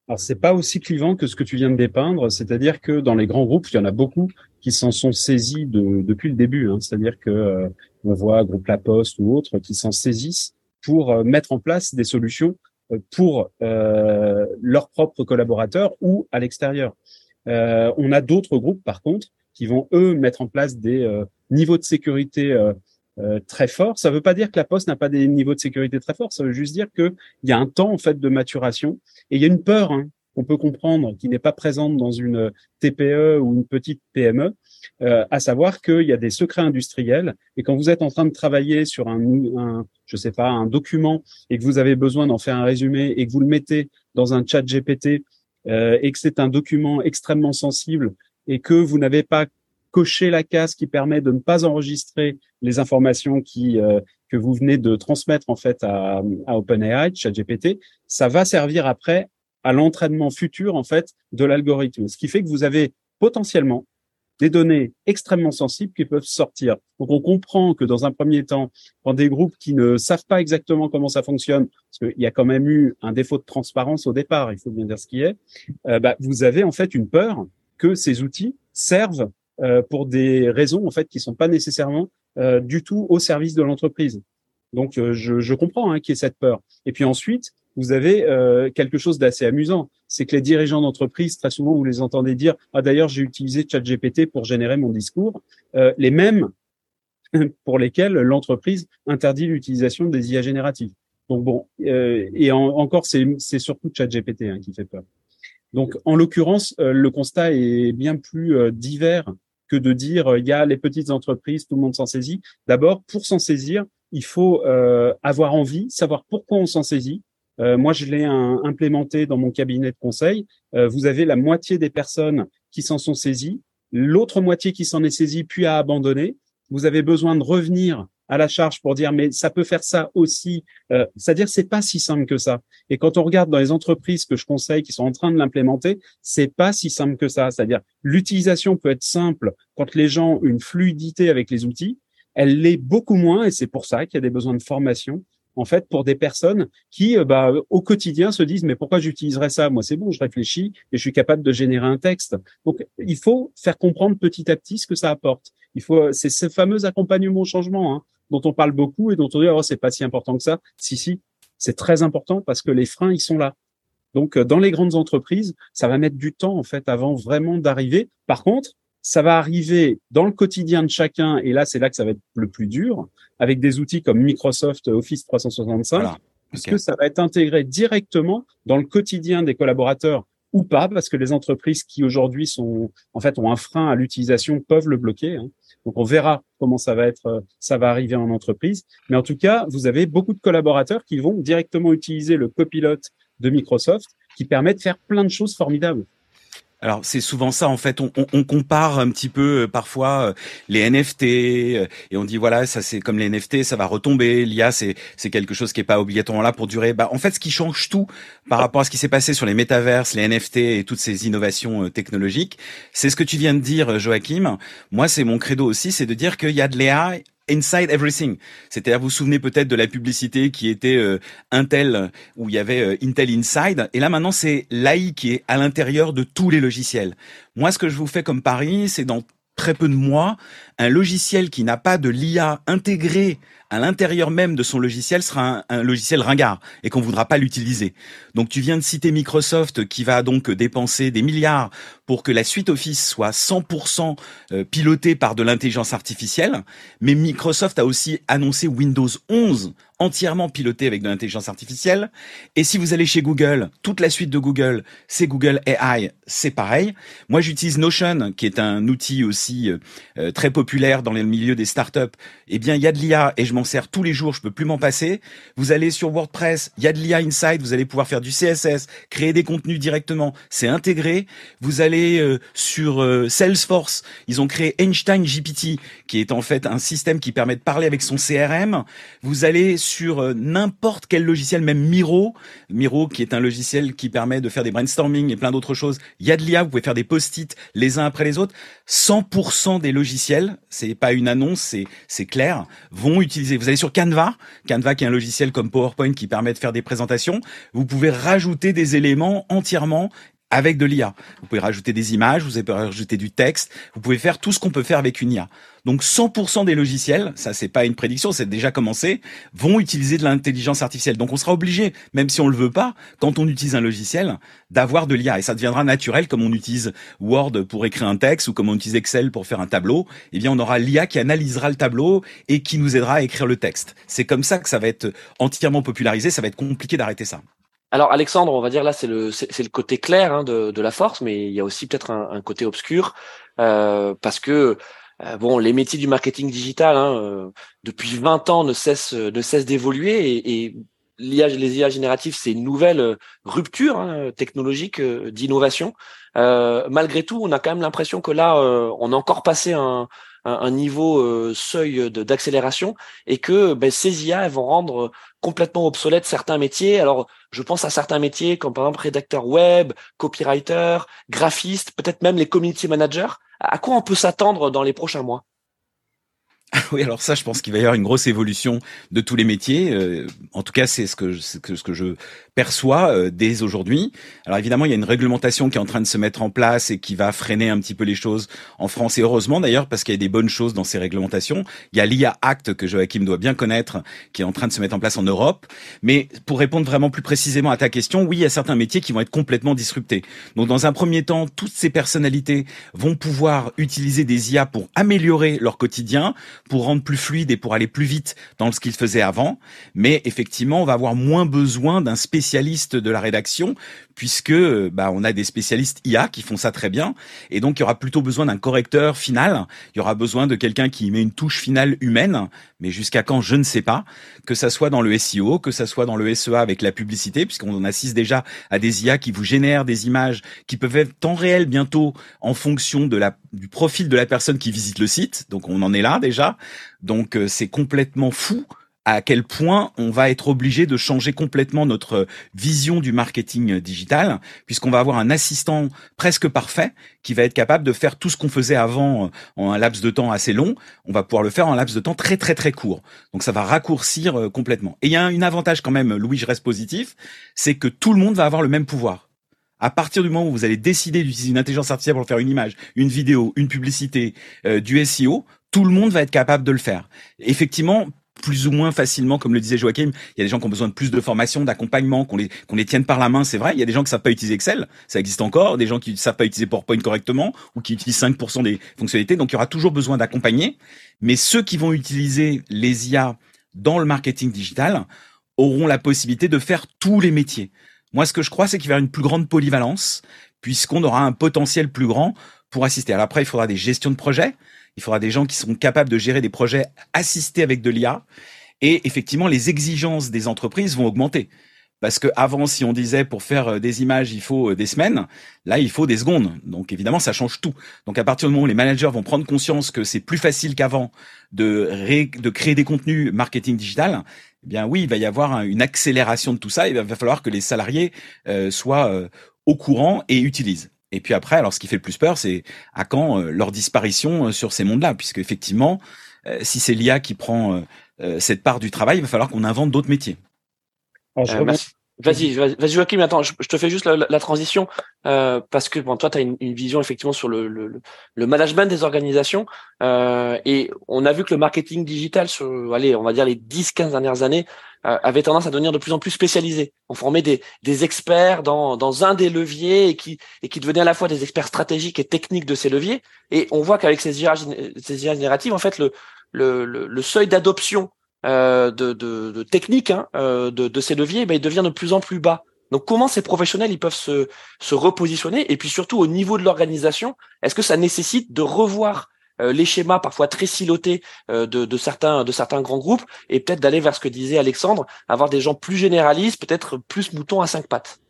Alors c'est pas aussi clivant que ce que tu viens de dépeindre, c'est-à-dire que dans les grands groupes, il y en a beaucoup qui s'en sont saisis de, depuis le début. Hein. C'est-à-dire que euh, on voit groupe La Poste ou autres qui s'en saisissent pour euh, mettre en place des solutions euh, pour leurs propres collaborateurs ou à l'extérieur. on a d'autres groupes par contre qui vont eux mettre en place des niveaux de sécurité euh, très fort. Ça ne veut pas dire que la Poste n'a pas des niveaux de sécurité très forts. Ça veut juste dire qu'il y a un temps en fait de maturation et il y a une peur hein, qu'on peut comprendre qui n'est pas présente dans une TPE ou une petite PME, euh, à savoir qu'il y a des secrets industriels et quand vous êtes en train de travailler sur un, un je sais pas, un document et que vous avez besoin d'en faire un résumé et que vous le mettez dans un chat GPT euh, et que c'est un document extrêmement sensible et que vous n'avez pas cocher la case qui permet de ne pas enregistrer les informations qui euh, que vous venez de transmettre en fait à, OpenAI, ChatGPT, ça va servir après à l'entraînement futur en fait de l'algorithme. Ce qui fait que vous avez potentiellement des données extrêmement sensibles qui peuvent sortir. Donc on comprend que dans un premier temps, dans des groupes qui ne savent pas exactement comment ça fonctionne, parce qu'il y a quand même eu un défaut de transparence au départ, il faut bien dire ce qui est, euh, bah, vous avez en fait une peur que ces outils servent euh, pour des raisons en fait qui sont pas nécessairement euh, du tout au service de l'entreprise. Donc euh, je, je, comprends hein, qu'il y ait cette peur. Et puis ensuite, vous avez quelque chose d'assez amusant, c'est que les dirigeants d'entreprise très souvent vous les entendez dire ah d'ailleurs j'ai utilisé ChatGPT pour générer mon discours, les mêmes (laughs) pour lesquels l'entreprise interdit l'utilisation des IA génératives. Donc bon, et encore c'est surtout ChatGPT hein, qui fait peur. Donc en l'occurrence, le constat est bien plus divers que de dire euh, il y a les petites entreprises, tout le monde s'en saisit. D'abord, pour s'en saisir, il faut euh, avoir envie, savoir pourquoi on s'en saisit. Euh, moi, je l'ai implémenté dans mon cabinet de conseil. vous avez la moitié des personnes qui s'en sont saisies, l'autre moitié qui s'en est saisie puis a abandonné. Vous avez besoin de revenir à la charge pour dire mais ça peut faire ça aussi. Euh, C'est-à-dire c'est pas si simple que ça. Et quand on regarde dans les entreprises que je conseille qui sont en train de l'implémenter, c'est pas si simple que ça. C'est-à-dire l'utilisation peut être simple quand les gens ont une fluidité avec les outils. Elle l'est beaucoup moins et c'est pour ça qu'il y a des besoins de formation en fait pour des personnes qui euh, bah, au quotidien se disent mais pourquoi j'utiliserais ça? Moi c'est bon je réfléchis et je suis capable de générer un texte donc il faut faire comprendre petit à petit ce que ça apporte il faut c'est ce fameux accompagnement au changement hein dont on parle beaucoup et dont on dit oh c'est pas si important que ça. Si si, c'est très important parce que les freins ils sont là. Donc euh, dans les grandes entreprises, ça va mettre du temps en fait avant vraiment d'arriver. Par contre, ça va arriver dans le quotidien de chacun et là c'est là que ça va être le plus dur avec des outils comme Microsoft Office 365 parce que ça va être intégré directement dans le quotidien des collaborateurs ou pas parce que les entreprises qui aujourd'hui sont en fait ont un frein à l'utilisation peuvent le bloquer. Hein. Donc on verra comment ça va être, euh, ça va arriver en entreprise. Mais en tout cas, vous avez beaucoup de collaborateurs qui vont directement utiliser le copilote de Microsoft, qui permet de faire plein de choses formidables. Alors c'est souvent ça en fait. On, on, compare un petit peu euh, parfois euh, les NFT euh, et on dit voilà ça c'est comme les NFT ça va retomber. L'IA c'est c'est quelque chose qui est pas obligatoirement là pour durer. Bah en fait ce qui change tout par rapport à ce qui s'est passé sur les métaverses, les NFT et toutes ces innovations technologiques, c'est ce que tu viens de dire Joachim. Moi c'est mon credo aussi, c'est de dire qu'il y a de l'IA Inside Everything. C'est-à-dire, vous vous souvenez peut-être de la publicité qui était euh, Intel, où il y avait euh, Intel Inside. Et là, maintenant, c'est l'AI qui est à l'intérieur de tous les logiciels. Moi, ce que je vous fais comme pari, c'est dans très peu de mois, un logiciel qui n'a pas de l'IA intégré à l'intérieur même de son logiciel sera un, logiciel ringard et qu'on voudra pas l'utiliser. Donc tu viens de citer Microsoft qui va donc dépenser des milliards pour que la suite Office soit 100% euh, pilotée par de l'intelligence artificielle, mais Microsoft a aussi annoncé Windows 11 entièrement piloté avec de l'intelligence artificielle. Et si vous allez chez Google, toute la suite de Google, c'est Google AI, c'est pareil. Moi, j'utilise Notion, qui est un outil aussi euh, euh, très populaire dans le milieu des startups. Eh bien, il y a de l'IA et je m'en sers tous les jours, je peux plus m'en passer. Vous allez sur WordPress, il y a de l'IA Inside, vous allez pouvoir faire du CSS, créer des contenus directement, c'est intégré. Vous allez euh, sur Salesforce, ils ont créé Einstein GPT, qui est en fait un système qui permet de parler avec son CRM. Vous allez euh, n'importe quel logiciel, même Miro, Miro qui est un logiciel qui permet de faire des brainstorming et plein d'autres choses. Il y a de l'IA, vous pouvez faire des post-it les uns après les autres. 100% des logiciels, c'est pas une annonce, c'est c'est clair, vont utiliser. Vous allez sur Canva, Canva qui est un logiciel comme PowerPoint qui permet de faire des présentations. Vous pouvez rajouter des éléments entièrement avec de l'IA. Vous pouvez rajouter des images, vous pouvez rajouter du texte, vous pouvez faire tout ce qu'on peut faire avec une IA. Donc 100% des logiciels, ça c'est pas une prédiction, c'est déjà commencé, vont utiliser de l'intelligence artificielle. Donc on sera obligé, même si on le veut pas, quand on utilise un logiciel, d'avoir de l'IA et ça deviendra naturel comme on utilise Word pour écrire un texte ou comme on utilise Excel pour faire un tableau, eh bien on aura l'IA qui analysera le tableau et qui nous aidera à écrire le texte. C'est comme ça que ça va être entièrement popularisé, ça va être compliqué d'arrêter ça. Alors Alexandre, on va dire là c'est le c'est le côté clair hein, de, de la force, mais il y a aussi peut-être un, un, côté obscur euh, parce que euh, bon les métiers du marketing digital hein, euh, depuis 20 ans ne cessent ne cessent d'évoluer et, et les IA génératives, c'est une nouvelle rupture hein, technologique d'innovation. malgré tout, on a quand même l'impression que là, on a encore passé un, un, niveau euh, seuil d'accélération et que ben, ces IA elles vont rendre complètement obsolètes certains métiers. Alors, je pense à certains métiers comme par exemple rédacteur web, copywriter, graphiste, peut-être même les community managers. À quoi on peut s'attendre dans les prochains mois? (laughs) Oui, alors ça, je pense qu'il va y avoir une grosse évolution de tous les métiers. Euh, en tout cas, c'est ce que, ce que je perçoit euh, dès aujourd'hui. Alors évidemment, il y a une réglementation qui est en train de se mettre en place et qui va freiner un petit peu les choses en France et heureusement d'ailleurs parce qu'il y a des bonnes choses dans ces réglementations. Il y a l'IA Act que Joachim doit bien connaître qui est en train de se mettre en place en Europe. Mais pour répondre vraiment plus précisément à ta question, oui, il y a certains métiers qui vont être complètement disruptés. Donc dans un premier temps, toutes ces personnalités vont pouvoir utiliser des IA pour améliorer leur quotidien, pour rendre plus fluide et pour aller plus vite dans ce qu'ils faisaient avant. Mais effectivement, on va avoir moins besoin d'un spécialiste spécialistes de la rédaction, puisque bah, on a des spécialistes IA qui font ça très bien, et donc il y aura plutôt besoin d'un correcteur final. Il y aura besoin de quelqu'un qui met une touche finale humaine, mais jusqu'à quand je ne sais pas. Que ça soit dans le SEO, que ça soit dans le SEA avec la publicité, puisqu'on assiste déjà à des IA qui vous génèrent des images qui peuvent être en réel bientôt en fonction de la du profil de la personne qui visite le site. Donc on en est là déjà. Donc euh, c'est complètement fou à quel point on va être obligé de changer complètement notre vision du marketing digital, puisqu'on va avoir un assistant presque parfait qui va être capable de faire tout ce qu'on faisait avant en un laps de temps assez long. On va pouvoir le faire en un laps de temps très très très court. Donc ça va raccourcir euh, complètement. Et il y a un avantage quand même, Louis, je reste positif, c'est que tout le monde va avoir le même pouvoir. À partir du moment où vous allez décider d'utiliser une intelligence artificielle pour faire une image, une vidéo, une publicité, euh, du SEO, tout le monde va être capable de le faire. Effectivement, plus ou moins facilement, comme le disait Joachim. Il y a des gens qui ont besoin de plus de formation, d'accompagnement, qu'on les, les tienne par la main, c'est vrai. Il y a des gens qui savent pas utiliser Excel, ça existe encore. Des gens qui savent pas utiliser PowerPoint correctement ou qui utilisent 5% des fonctionnalités. Donc, il y aura toujours besoin d'accompagner. Mais ceux qui vont utiliser les IA dans le marketing digital auront la possibilité de faire tous les métiers. Moi, ce que je crois, c'est qu'il y avoir une plus grande polyvalence puisqu'on aura un potentiel plus grand pour assister. Alors après, il faudra des gestions de projets il faudra des gens qui sont capables de gérer des projets assistés avec de l'IA. Et effectivement, les exigences des entreprises vont augmenter. Parce que avant, si on disait pour faire euh, des images, il faut euh, des semaines, là, il faut des secondes. Donc évidemment, ça change tout. Donc à partir du moment où les managers vont prendre conscience que c'est plus facile qu'avant de, de créer des contenus marketing digital, eh bien oui, il va y avoir une accélération de tout ça. Il va falloir que les salariés euh, soient au courant et utilisent. Et puis après, alors ce qui fait le plus peur, c'est à quand leur disparition sur ces mondes-là, puisque effectivement, si c'est l'IA qui prend cette part du travail, il va falloir qu'on invente d'autres métiers. Euh, vas-y, vas-y Joachim, attends, je, te fais juste la, transition euh, parce que bon, toi, tu as une, vision effectivement sur le, le, le management des organisations euh, et on a vu que le marketing digital sur, allez, on va dire les 10-15 dernières années euh, avait tendance à devenir de plus en plus spécialisé. On formait des, des experts dans, dans un des leviers et qui, et qui devenaient à la fois des experts stratégiques et techniques de ces leviers. Et on voit qu'avec ces IA, ces IA génératives, en fait, le, le, le seuil d'adoption de, de, de, technique hein, euh, de, de, ces leviers, ben, il devient de plus en plus bas. Donc comment ces professionnels ils peuvent se, se repositionner? Et puis surtout au niveau de l'organisation, est-ce que ça nécessite de revoir euh, les schémas parfois très silotés de, de, certains de certains grands groupes et peut-être d'aller vers ce que disait Alexandre, avoir des gens plus généralistes, peut-être plus moutons à cinq pattes?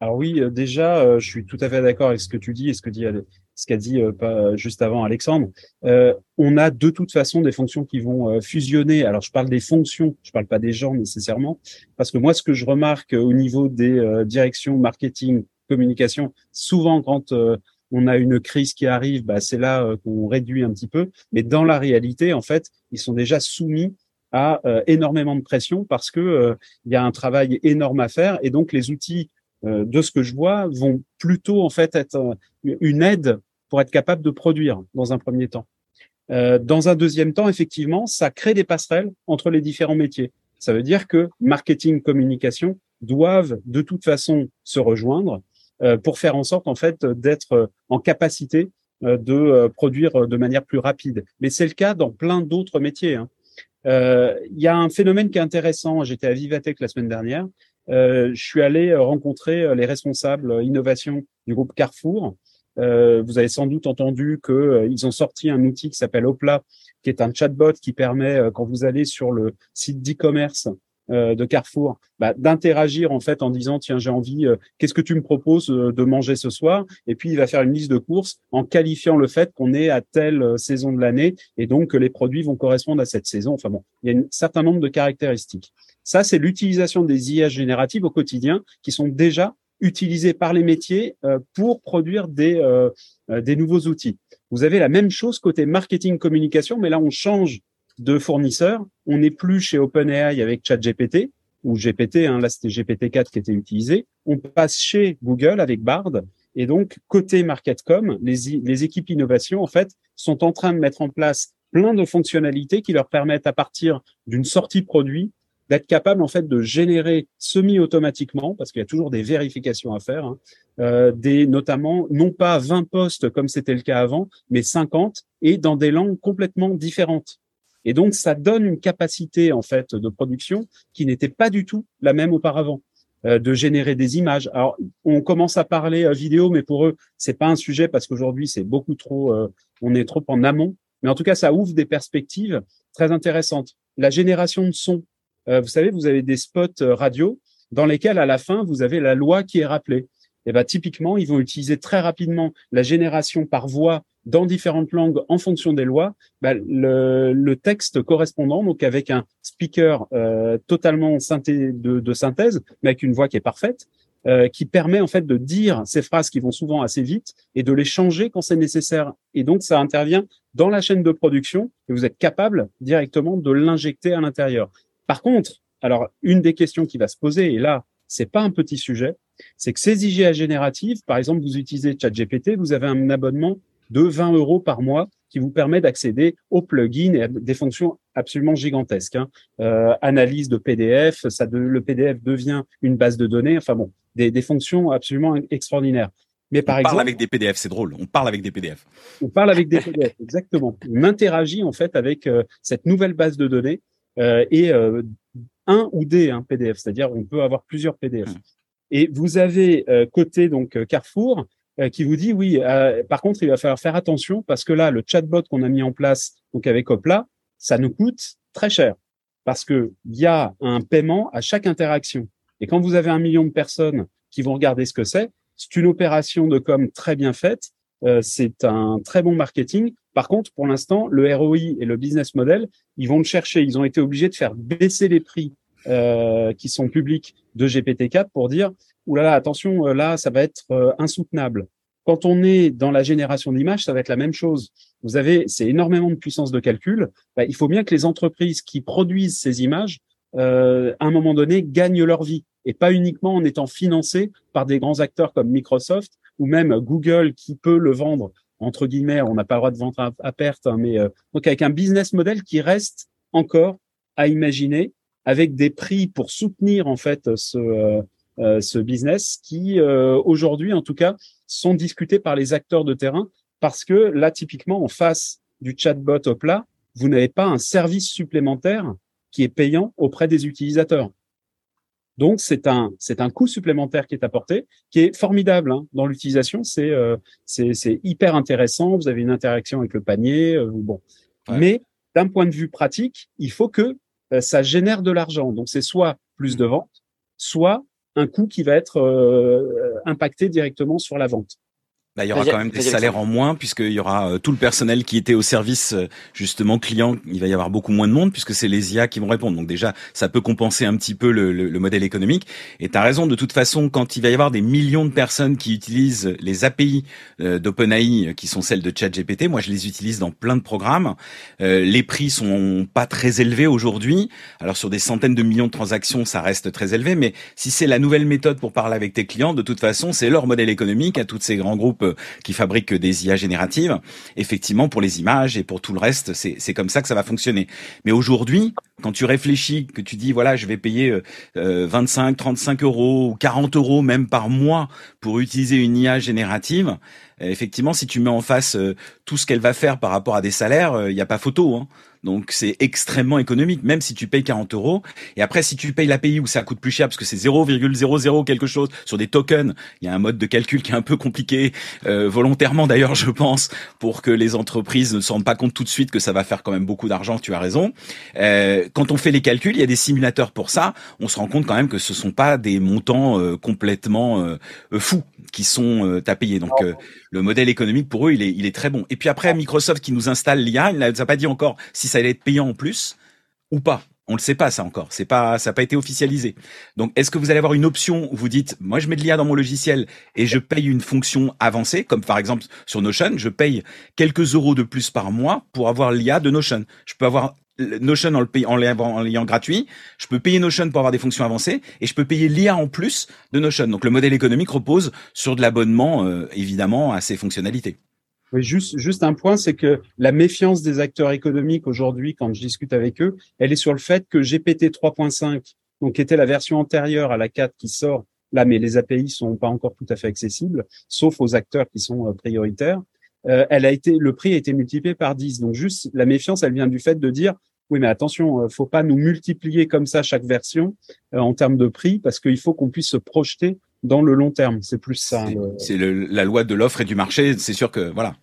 Alors oui, déjà, je suis tout à fait d'accord avec ce que tu dis et ce que dit ce qu'a dit euh, pas, juste avant Alexandre, euh, on a de toute façon des fonctions qui vont euh, fusionner. Alors je parle des fonctions, je parle pas des gens nécessairement, parce que moi ce que je remarque au niveau des directions marketing, communication, souvent quand on a une crise qui arrive, bah, c'est là qu'on réduit un petit peu. Mais dans la réalité, en fait, ils sont déjà soumis à énormément de pression parce que il y a un travail énorme à faire et donc les outils de ce que je vois vont plutôt en fait être une aide pour être capable de produire dans un premier temps. Euh, dans un deuxième temps, effectivement, ça crée des passerelles entre les différents métiers. Ça veut dire que marketing, communication doivent de toute façon se rejoindre euh, pour faire en sorte en fait d'être en capacité euh, de produire de manière plus rapide. Mais c'est le cas dans plein d'autres métiers. Hein. Il y a un phénomène qui est intéressant. J'étais à Vivatech la semaine dernière. je suis allé rencontrer les responsables innovation du groupe Carrefour euh, vous avez sans doute entendu qu'ils euh, ont sorti un outil qui s'appelle Opla, qui est un chatbot qui permet, euh, quand vous allez sur le site d'e-commerce de Carrefour, bah, d'interagir en fait en disant tiens j'ai envie, qu'est-ce que tu me proposes de manger ce soir? Et puis il va faire une liste de courses en qualifiant le fait qu'on est à telle saison de l'année et donc que les produits vont correspondre à cette saison. Enfin bon, il y a un certain nombre de caractéristiques. Ça, c'est l'utilisation des IA génératives au quotidien qui sont déjà utilisés par les métiers euh, pour produire des, euh, euh, des nouveaux outils. Vous avez la même chose côté marketing communication, mais là on change de fournisseur. On n'est plus chez OpenAI avec ChatGPT ou GPT, hein, là c'était GPT-4 qui était utilisé. On passe chez Google avec Bard. Et donc, côté Marketcom, les, les équipes innovation, en fait, sont en train de mettre en place plein de fonctionnalités qui leur permettent, à partir d'une sortie produit, d'être capable en fait de générer semi-automatiquement, parce qu'il y a toujours des vérifications à faire, hein, euh, des notamment non pas 20 postes comme c'était le cas avant, mais 50 et dans des langues complètement différentes. Et donc ça donne une capacité en fait de production qui n'était pas du tout la même auparavant euh, de générer des images. Alors, on commence à parler euh, vidéo, mais pour eux, c'est pas un sujet parce qu'aujourd'hui, c'est beaucoup trop, on est trop en amont. Mais en tout cas, ça ouvre des perspectives très intéressantes. La génération de son, vous savez, vous avez des spots euh, radio dans lesquels, à la fin, vous avez la loi qui est rappelée. Et ben, typiquement, ils vont utiliser très rapidement la génération par voix dans différentes langues en fonction des lois, ben, le, le, texte correspondant, donc avec un speaker euh, totalement synthé, de, de, synthèse, mais avec une voix qui est parfaite, euh, qui permet en fait de dire ces phrases qui vont souvent assez vite et de les changer quand c'est nécessaire. Et donc ça intervient dans la chaîne de production et vous êtes capable directement de l'injecter à l'intérieur. Par contre, alors une des questions qui va se poser, et là, c'est pas un petit sujet, c'est que ces IGA génératives, par exemple, vous utilisez ChatGPT, vous avez un abonnement de 20 euros par mois qui vous permet d'accéder aux plugins et à des fonctions absolument gigantesques. Hein. Euh, analyse de PDF, ça le PDF devient une base de données. Enfin bon, des, des fonctions absolument extraordinaires. Mais par on exemple, parle avec des PDF, c'est drôle. On parle avec des PDF. On parle avec des PDF, (laughs) exactement. On interagit en fait avec euh, cette nouvelle base de données et euh, un ou des hein, PDF, c'est-à-dire on peut avoir plusieurs PDF. Hmm. Et vous avez euh, côté donc Carrefour qui vous dit oui. par contre, il va falloir faire attention parce que là, le chatbot qu'on a mis en place donc avec Opla, ça nous coûte très cher parce que il y a un paiement à chaque interaction. Et quand vous avez un million de personnes qui vont regarder ce que c'est, c'est une opération de com très bien faite. Euh, c'est un très bon marketing. Par contre, pour l'instant, le ROI et le business model, ils vont le chercher. Ils ont été obligés de faire baisser les prix euh, qui sont publics de GPT-4 pour dire, oulala, là là, attention, euh, là, ça va être euh, insoutenable. Quand on est dans la génération d'images, ça va être la même chose. Vous avez, c'est énormément de puissance de calcul. Bah, il faut bien que les entreprises qui produisent ces images, à un moment donné, gagnent leur vie et pas uniquement en étant financées par des grands acteurs comme Microsoft ou même Google qui peut le vendre entre guillemets. On n'a pas le droit de vendre à, perte, hein, mais euh, donc avec un business model qui reste encore à imaginer avec des prix pour soutenir en fait ce euh, euh, ce business qui aujourd'hui en tout cas sont discutés par les acteurs de terrain parce que là, typiquement, en face du chatbot au plat, vous n'avez pas un service supplémentaire qui est payant auprès des utilisateurs. Donc c'est un c'est un coût supplémentaire qui est apporté, qui est formidable hein. dans l'utilisation. C'est euh, c'est hyper intéressant. Vous avez une interaction avec le panier, euh, bon. Mais d'un point de vue pratique, il faut que euh, ça génère de l'argent. Donc c'est soit plus de ventes, soit un coût qui va être euh, impacté directement sur la vente. Bah, il y aura quand même des salaires en moins puisqu'il y aura euh, tout le personnel qui était au service euh, justement client. Il va y avoir beaucoup moins de monde puisque c'est les IA qui vont répondre. Donc déjà, ça peut compenser un petit peu le, le, le modèle économique. Et tu as raison, de toute façon, quand il va y avoir des millions de personnes qui utilisent les API euh, d'OpenAI, qui sont celles de ChatGPT, moi je les utilise dans plein de programmes. les prix sont pas très élevés aujourd'hui. Alors sur des centaines de millions de transactions, ça reste très élevé. Mais si c'est la nouvelle méthode pour parler avec tes clients, de toute façon, c'est leur modèle économique à tous ces grands groupes qui fabriquent des IA génératives. Effectivement, pour les images et pour tout le reste, c'est comme ça que ça va fonctionner. Mais aujourd'hui, quand tu réfléchis, que tu dis voilà, je vais payer 25, euh, 35 euros ou 40 euros même par mois pour utiliser une IA générative, effectivement, si tu mets en face euh, tout ce qu'elle va faire par rapport à des salaires, euh, il n'y a pas photo. Hein. Donc c'est extrêmement économique, même si tu payes 40 euros. Et après, si tu payes l'API où ça coûte plus cher, parce que c'est 0,00 quelque chose sur des tokens, il y a un mode de calcul qui est un peu compliqué, euh, volontairement d'ailleurs, je pense, pour que les entreprises ne se rendent pas compte tout de suite que ça va faire quand même beaucoup d'argent. Tu as raison. Euh, quand on fait les calculs, il y a des simulateurs pour ça. On se rend compte quand même que ce sont pas des montants euh, complètement euh, fous qui sont euh, à payer. Donc le modèle économique pour eux, il est, il est très bon. Et puis après, Microsoft qui nous installe l'IA, il n'a pas dit encore si ça allait être payant en plus ou pas. On le sait pas ça encore. C'est pas, ça n'a pas été officialisé. Donc, est-ce que vous allez avoir une option où vous dites, moi, je mets de l'IA dans mon logiciel et je paye une fonction avancée, comme par exemple sur Notion, je paye quelques euros de plus par mois pour avoir l'IA de Notion. Je peux avoir Notion en le payant, en l'ayant gratuit, je peux payer Notion pour avoir des fonctions avancées et je peux payer l'IA en plus de Notion. Donc le modèle économique repose sur de l'abonnement, euh, évidemment, à ces fonctionnalités. Oui, juste, juste un point, c'est que la méfiance des acteurs économiques aujourd'hui, quand je discute avec eux, elle est sur le fait que GPT 3.5, donc qui était la version antérieure à la 4 qui sort là, mais les API sont pas encore tout à fait accessibles, sauf aux acteurs qui sont euh, prioritaires. Euh, elle a été, le prix a été multiplié par 10. Donc juste la méfiance, elle vient du fait de dire oui, mais attention, euh, faut pas nous multiplier comme ça chaque version euh, en termes de prix, parce qu'il faut qu'on puisse se projeter dans le long terme. C'est plus ça. C'est la loi de l'offre et du marché. C'est sûr que voilà.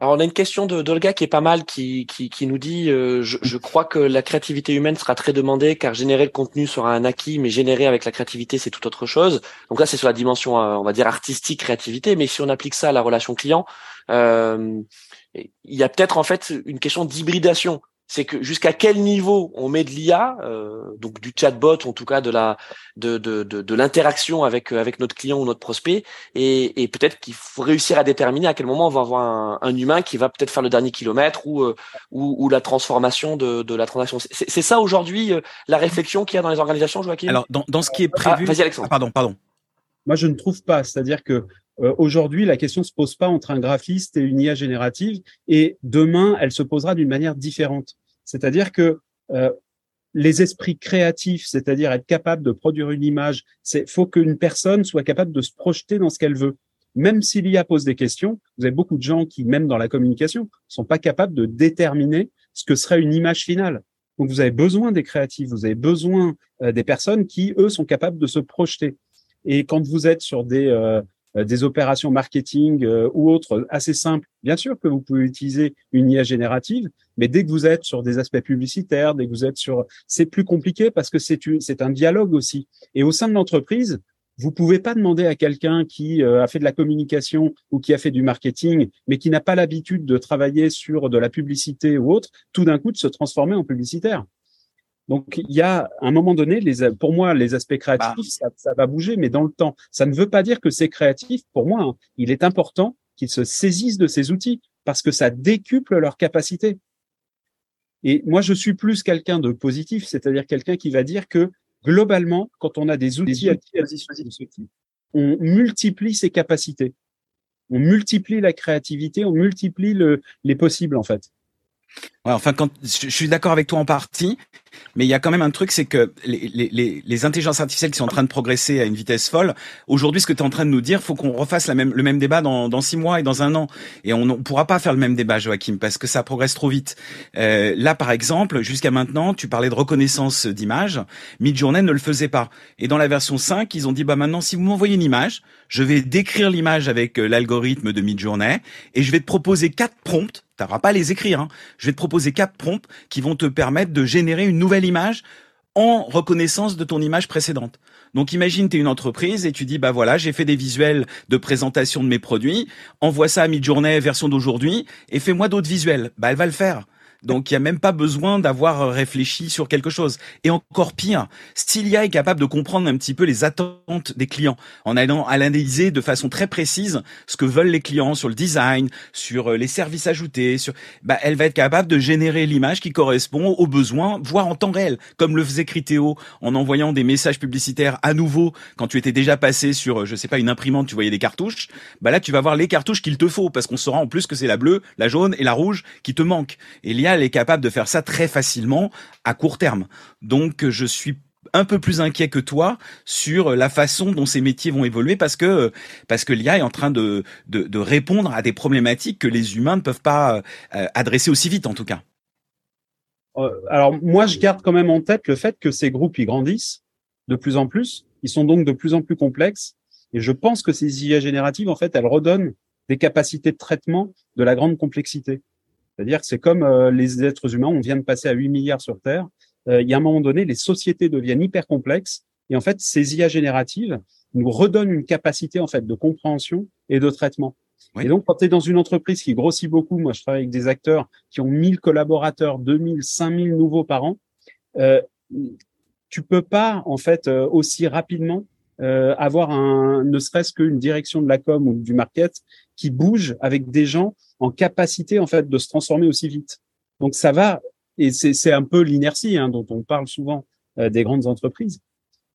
Alors on a une question de d'Olga qui est pas mal, qui qui, qui nous dit euh, je, je, crois que la créativité humaine sera très demandée car générer le contenu sera un acquis, mais générer avec la créativité c'est tout autre chose. Donc là c'est sur la dimension on va dire artistique créativité, mais si on applique ça à la relation client, euh, il y a peut-être en fait une question d'hybridation c'est que jusqu'à quel niveau on met de l'IA, euh, donc du chatbot, en tout cas de la de de, de, de l'interaction avec euh, avec notre client ou notre prospect, et, et peut-être qu'il faut réussir à déterminer à quel moment on va avoir un, un humain qui va peut-être faire le dernier kilomètre ou euh, ou, ou, la transformation de, de la transaction. C'est ça aujourd'hui euh, la réflexion qu'il y a dans les organisations, Joachim? Alors dans, dans ce qui est ah, prévu. vas-y Alexandre. pardon, pardon. Moi je ne trouve pas, c'est-à-dire que aujourd'hui, la question se pose pas entre un graphiste et une IA générative, et demain, elle se posera d'une manière différente. C'est-à-dire que euh, les esprits créatifs, c'est-à-dire être capable de produire une image, c'est faut qu'une personne soit capable de se projeter dans ce qu'elle veut. Même si l'IA pose des questions, vous avez beaucoup de gens qui, même dans la communication, sont pas capables de déterminer ce que serait une image finale. Donc vous avez besoin des créatifs, vous avez besoin euh, des personnes qui, eux, sont capables de se projeter. Et quand vous êtes sur des, euh, des opérations marketing ou autres assez simples, bien sûr que vous pouvez utiliser une IA générative, mais dès que vous êtes sur des aspects publicitaires, dès que vous êtes sur, c'est plus compliqué parce que c'est c'est un dialogue aussi. Et au sein de l'entreprise, vous pouvez pas demander à quelqu'un qui euh, a fait de la communication ou qui a fait du marketing, mais qui n'a pas l'habitude de travailler sur de la publicité ou autre, tout d'un coup de se transformer en publicitaire. Donc il y a un moment donné, les, pour moi, les aspects créatifs, bah. ça, va bouger, mais dans le temps. Ça ne veut pas dire que c'est créatif. Pour moi, hein. il est important qu'ils se saisissent de ces outils parce que ça décuple leur capacité. Et moi, je suis plus quelqu'un de positif, c'est-à-dire quelqu'un qui va dire que globalement, quand on a des outils à disposition, on multiplie ses capacités, on multiplie la créativité, on multiplie le, les possibles en fait. Ouais, enfin, quand je suis d'accord avec toi en partie, mais il y a quand même un truc, c'est que les, les, les, intelligences artificielles qui sont en train de progresser à une vitesse folle, aujourd'hui, ce que tu es en train de nous dire, faut qu'on refasse la même, le même débat dans, dans six mois et dans un an. Et on ne pourra pas faire le même débat, Joachim, parce que ça progresse trop vite. Euh, là, par exemple, jusqu'à maintenant, tu parlais de reconnaissance d'image. Midjourney ne le faisait pas. Et dans la version 5, ils ont dit, bah maintenant, si vous m'envoyez une image, je vais décrire l'image avec euh, l'algorithme de Midjourney et je vais te proposer quatre prompts tu n'auras pas les écrire. Hein. Je vais te proposer quatre prompts qui vont te permettre de générer une nouvelle image en reconnaissance de ton image précédente. Donc imagine tu es une entreprise et tu dis bah voilà, j'ai fait des visuels de présentation de mes produits, envoie ça à mi-journée version d'aujourd'hui et fais-moi d'autres visuels. Bah elle va le faire. Donc il n'y a même pas besoin d'avoir réfléchi sur quelque chose. Et encore pire, Stylia est capable de comprendre un petit peu les attentes des clients en allant à l'analyser de façon très précise ce que veulent les clients sur le design, sur euh, les services ajoutés. Sur, bah, elle va être capable de générer l'image qui correspond aux besoins, voire en temps réel, comme le faisait Criteo en envoyant des messages publicitaires à nouveau quand tu étais déjà passé sur, euh, je sais pas, une imprimante, tu voyais des cartouches. Bah là, tu vas voir les cartouches qu'il te faut parce qu'on saura en plus que c'est la bleue, la jaune et la rouge qui te manquent. Et elle est capable de faire ça très facilement à court terme. Donc je suis un peu plus inquiet que toi sur la façon dont ces métiers vont évoluer parce que parce que l'IA est en train de, de, répondre à des problématiques que les humains ne peuvent pas euh, adresser aussi vite en tout cas. Euh, alors moi je garde quand même en tête le fait que ces groupes ils grandissent de plus en plus, ils sont donc de plus en plus complexes et je pense que ces IA génératives en fait elles redonnent des capacités de traitement de la grande complexité. C'est-à-dire que c'est comme euh, les êtres humains, on vient de passer à 8 milliards sur Terre. Euh, il y a un moment donné, les sociétés deviennent hyper complexes et en fait, ces IA génératives nous redonnent une capacité en fait de compréhension et de traitement. Et donc, quand tu es dans une entreprise qui grossit beaucoup, moi je travaille avec des acteurs qui ont 1000 collaborateurs, 2000, 5000 nouveaux par an, euh, tu peux pas en fait euh, aussi rapidement euh, avoir un, ne serait-ce qu'une direction de la com ou du market qui bouge avec des gens en capacité en fait de se transformer aussi vite. Donc ça va et c'est un peu l'inertie hein, dont on parle souvent euh, des grandes entreprises.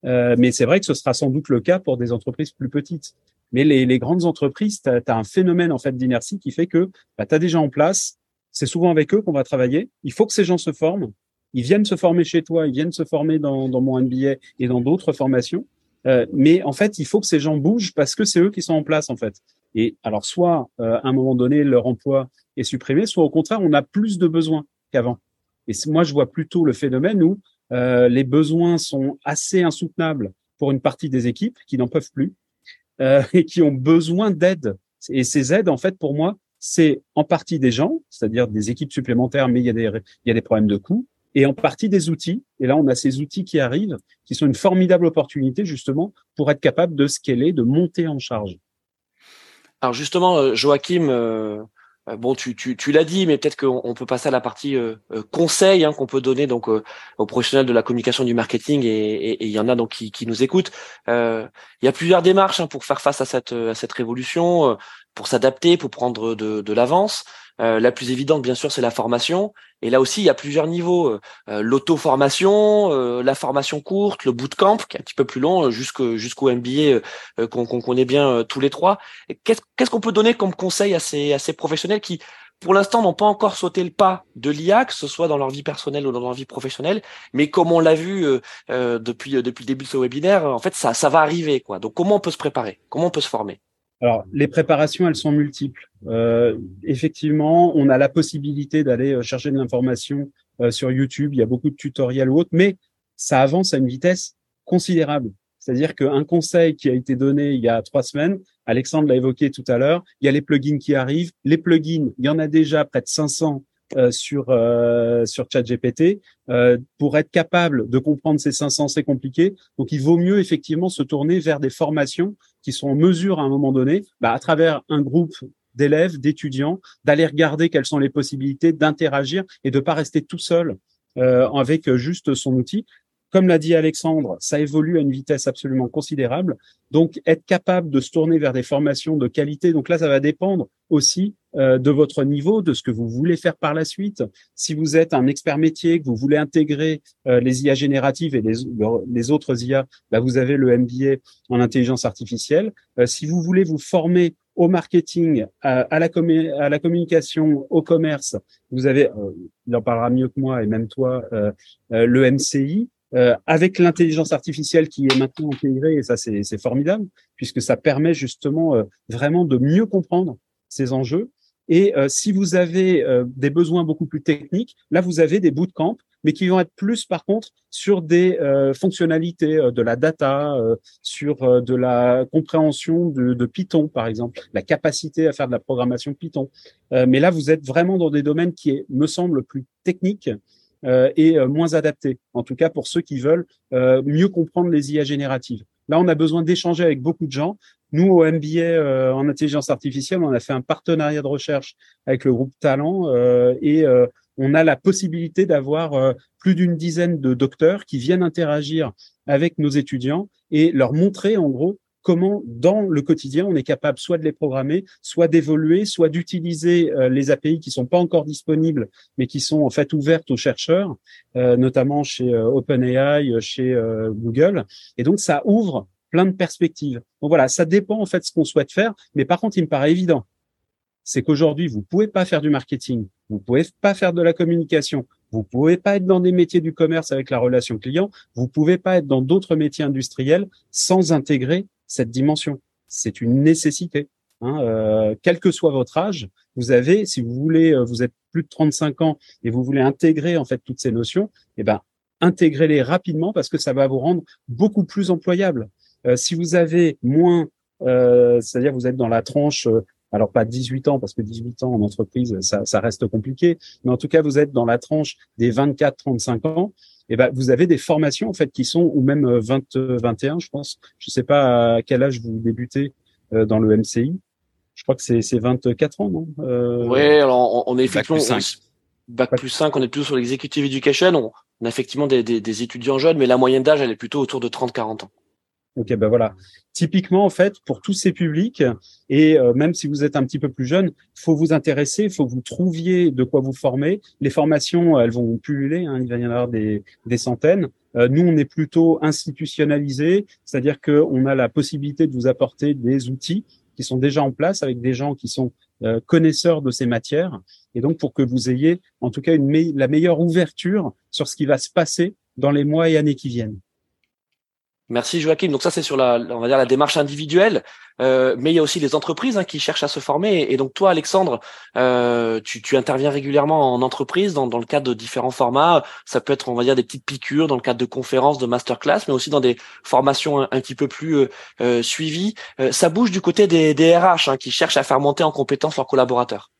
Euh, mais c'est vrai que ce sera sans doute le cas pour des entreprises plus petites. Mais les, les grandes entreprises, tu as, un phénomène en fait d'inertie qui fait que bah, tu as des gens en place. C'est souvent avec eux qu'on va travailler. Il faut que ces gens se forment. Ils viennent se former chez toi, ils viennent se former dans, dans mon MBA et dans d'autres formations. Euh, mais en fait, il faut que ces gens bougent parce que c'est eux qui sont en place en fait. Et alors, soit euh, à un moment donné, leur emploi est supprimé, soit au contraire, on a plus de besoins qu'avant. Et moi, je vois plutôt le phénomène où euh, les besoins sont assez insoutenables pour une partie des équipes qui n'en peuvent plus euh, et qui ont besoin d'aide. Et ces aides, en fait, pour moi, c'est en partie des gens, c'est-à-dire des équipes supplémentaires, mais il y a des, il y a des problèmes de coûts, et en partie des outils. Et là, on a ces outils qui arrivent, qui sont une formidable opportunité justement pour être capable de scaler, de monter en charge. Alors justement, euh, Joachim, euh, euh, bon, tu, tu, tu l'as dit, mais peut-être qu'on peut passer à la partie conseil hein, qu'on peut donner donc aux professionnels de la communication du marketing et il y en a donc qui, qui nous écoutent. il y a plusieurs démarches hein, pour faire face à cette à cette révolution, pour s'adapter, pour prendre de, de l'avance. Euh, la plus évidente, bien sûr, c'est la formation. Et là aussi, il y a plusieurs niveaux. Euh, euh, l'auto-formation, la formation courte, le bootcamp, qui est un petit peu plus long, jusqu'au jusqu'au MBA qu'on connaît bien tous les trois. Qu'est-ce qu'on peut donner comme conseil à ces, à ces professionnels qui, pour l'instant, n'ont pas encore sauté le pas de l'IA, que ce soit dans leur vie personnelle ou dans leur vie professionnelle, mais comme on l'a vu depuis, depuis le début de ce webinaire, en fait, ça, ça va arriver. quoi. Donc, comment on peut se préparer? Comment on peut se former? Alors, les préparations, elles sont multiples. Euh, effectivement, on a la possibilité d'aller euh, chercher de l'information euh, sur YouTube. Il y a beaucoup de tutoriels ou autres, mais ça avance à une vitesse considérable. C'est-à-dire qu'un conseil qui a été donné il y a trois semaines, Alexandre l'a évoqué tout à l'heure, il y a les plugins qui arrivent. Les plugins, il y en a déjà près de 500 euh, sur euh, sur ChatGPT. Euh, pour être capable de comprendre ces 500, c'est compliqué. Donc, il vaut mieux effectivement se tourner vers des formations qui sont en mesure à un moment donné, bah, à travers un groupe d'élèves, d'étudiants, d'aller regarder quelles sont les possibilités d'interagir et de pas rester tout seul euh, avec juste son outil. Comme l'a dit Alexandre, ça évolue à une vitesse absolument considérable. Donc, être capable de se tourner vers des formations de qualité. Donc là, ça va dépendre aussi euh, de votre niveau, de ce que vous voulez faire par la suite. Si vous êtes un expert métier, que vous voulez intégrer euh, les IA génératives et les, autres IA, bah, vous avez le MBA en intelligence artificielle. Euh, si vous voulez vous former au marketing, à, à, la, à la communication, au commerce, vous avez, il en parlera mieux que moi et même toi, le MCI. Euh, avec l'intelligence artificielle qui est maintenant intégrée, et ça c'est formidable, puisque ça permet justement euh, vraiment de mieux comprendre ces enjeux. Et euh, si vous avez des besoins beaucoup plus techniques, là vous avez des bootcamps, mais qui vont être plus par contre sur des fonctionnalités de la data, sur de la compréhension de, de, Python par exemple, la capacité à faire de la programmation Python. mais là vous êtes vraiment dans des domaines qui est, me semble plus techniques euh, et euh, moins adapté, en tout cas pour ceux qui veulent euh, mieux comprendre les IA génératives. Là, on a besoin d'échanger avec beaucoup de gens. Nous, au MBA en intelligence artificielle, on a fait un partenariat de recherche avec le groupe Talent et on a la possibilité d'avoir plus d'une dizaine de docteurs qui viennent interagir avec nos étudiants et leur montrer en gros comment dans le quotidien on est capable soit de les programmer, soit d'évoluer, soit d'utiliser euh, les API qui sont pas encore disponibles, mais qui sont en fait ouvertes aux chercheurs, euh, notamment chez euh, OpenAI, chez Google. Et donc ça ouvre plein de perspectives. Donc voilà, ça dépend en fait de ce qu'on souhaite faire, mais par contre il me paraît évident, c'est qu'aujourd'hui vous pouvez pas faire du marketing, vous pouvez pas faire de la communication, vous pouvez pas être dans des métiers du commerce avec la relation client, vous pouvez pas être dans d'autres métiers industriels sans intégrer cette dimension. C'est une nécessité. Hein, euh, quel que soit votre âge, vous avez, si vous voulez, euh, vous êtes plus de 35 ans et vous voulez intégrer en fait toutes ces notions, eh ben intégrez-les rapidement parce que ça va vous rendre beaucoup plus employable. Euh, si vous avez moins, c'est-à-dire vous êtes dans la tranche, alors pas 18 ans parce que 18 ans en entreprise ça, ça reste compliqué, mais en tout cas vous êtes dans la tranche des 24-35 ans, et eh ben vous avez des formations en fait qui sont ou même 20 euh, 21 euh, je pense. Je sais pas à quel âge vous débutez euh, dans le MCI je crois que c'est c'est 24 ans non euh... Oui, alors on, est effectivement bac plus 5, bac plus 5 on est plutôt sur l'executive education. On, on a effectivement des, des, des, étudiants jeunes mais la moyenne d'âge elle est plutôt autour de 30 40 ans Ok, ben voilà. Typiquement, en fait, pour tous ces publics, et euh, même si vous êtes un petit peu plus jeune, faut vous intéresser, il faut que vous trouviez de quoi vous former. Les formations, elles vont pulluler, hein, il va y en avoir des, des centaines. Euh, nous, on est plutôt institutionnalisé, c'est-à-dire qu'on a la possibilité de vous apporter des outils qui sont déjà en place avec des gens qui sont euh, connaisseurs de ces matières, et donc pour que vous ayez, en tout cas, une la meilleure ouverture sur ce qui va se passer dans les mois et années qui viennent. Merci Joachim. Donc ça c'est sur la, on va dire la démarche individuelle, euh, mais il y a aussi les entreprises hein, qui cherchent à se former. Et, donc toi, Alexandre, euh, tu, tu, interviens régulièrement en entreprise dans, dans, le cadre de différents formats. Ça peut être, on va dire, des petites piqûres dans le cadre de conférences, de masterclass, mais aussi dans des formations un, petit peu plus euh, euh suivies. Euh, ça bouge du côté des, des RH hein, qui cherchent à faire monter en compétence leurs collaborateurs.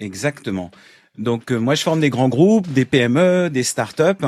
Exactement. Donc euh, moi je forme des grands groupes, des PME, des startups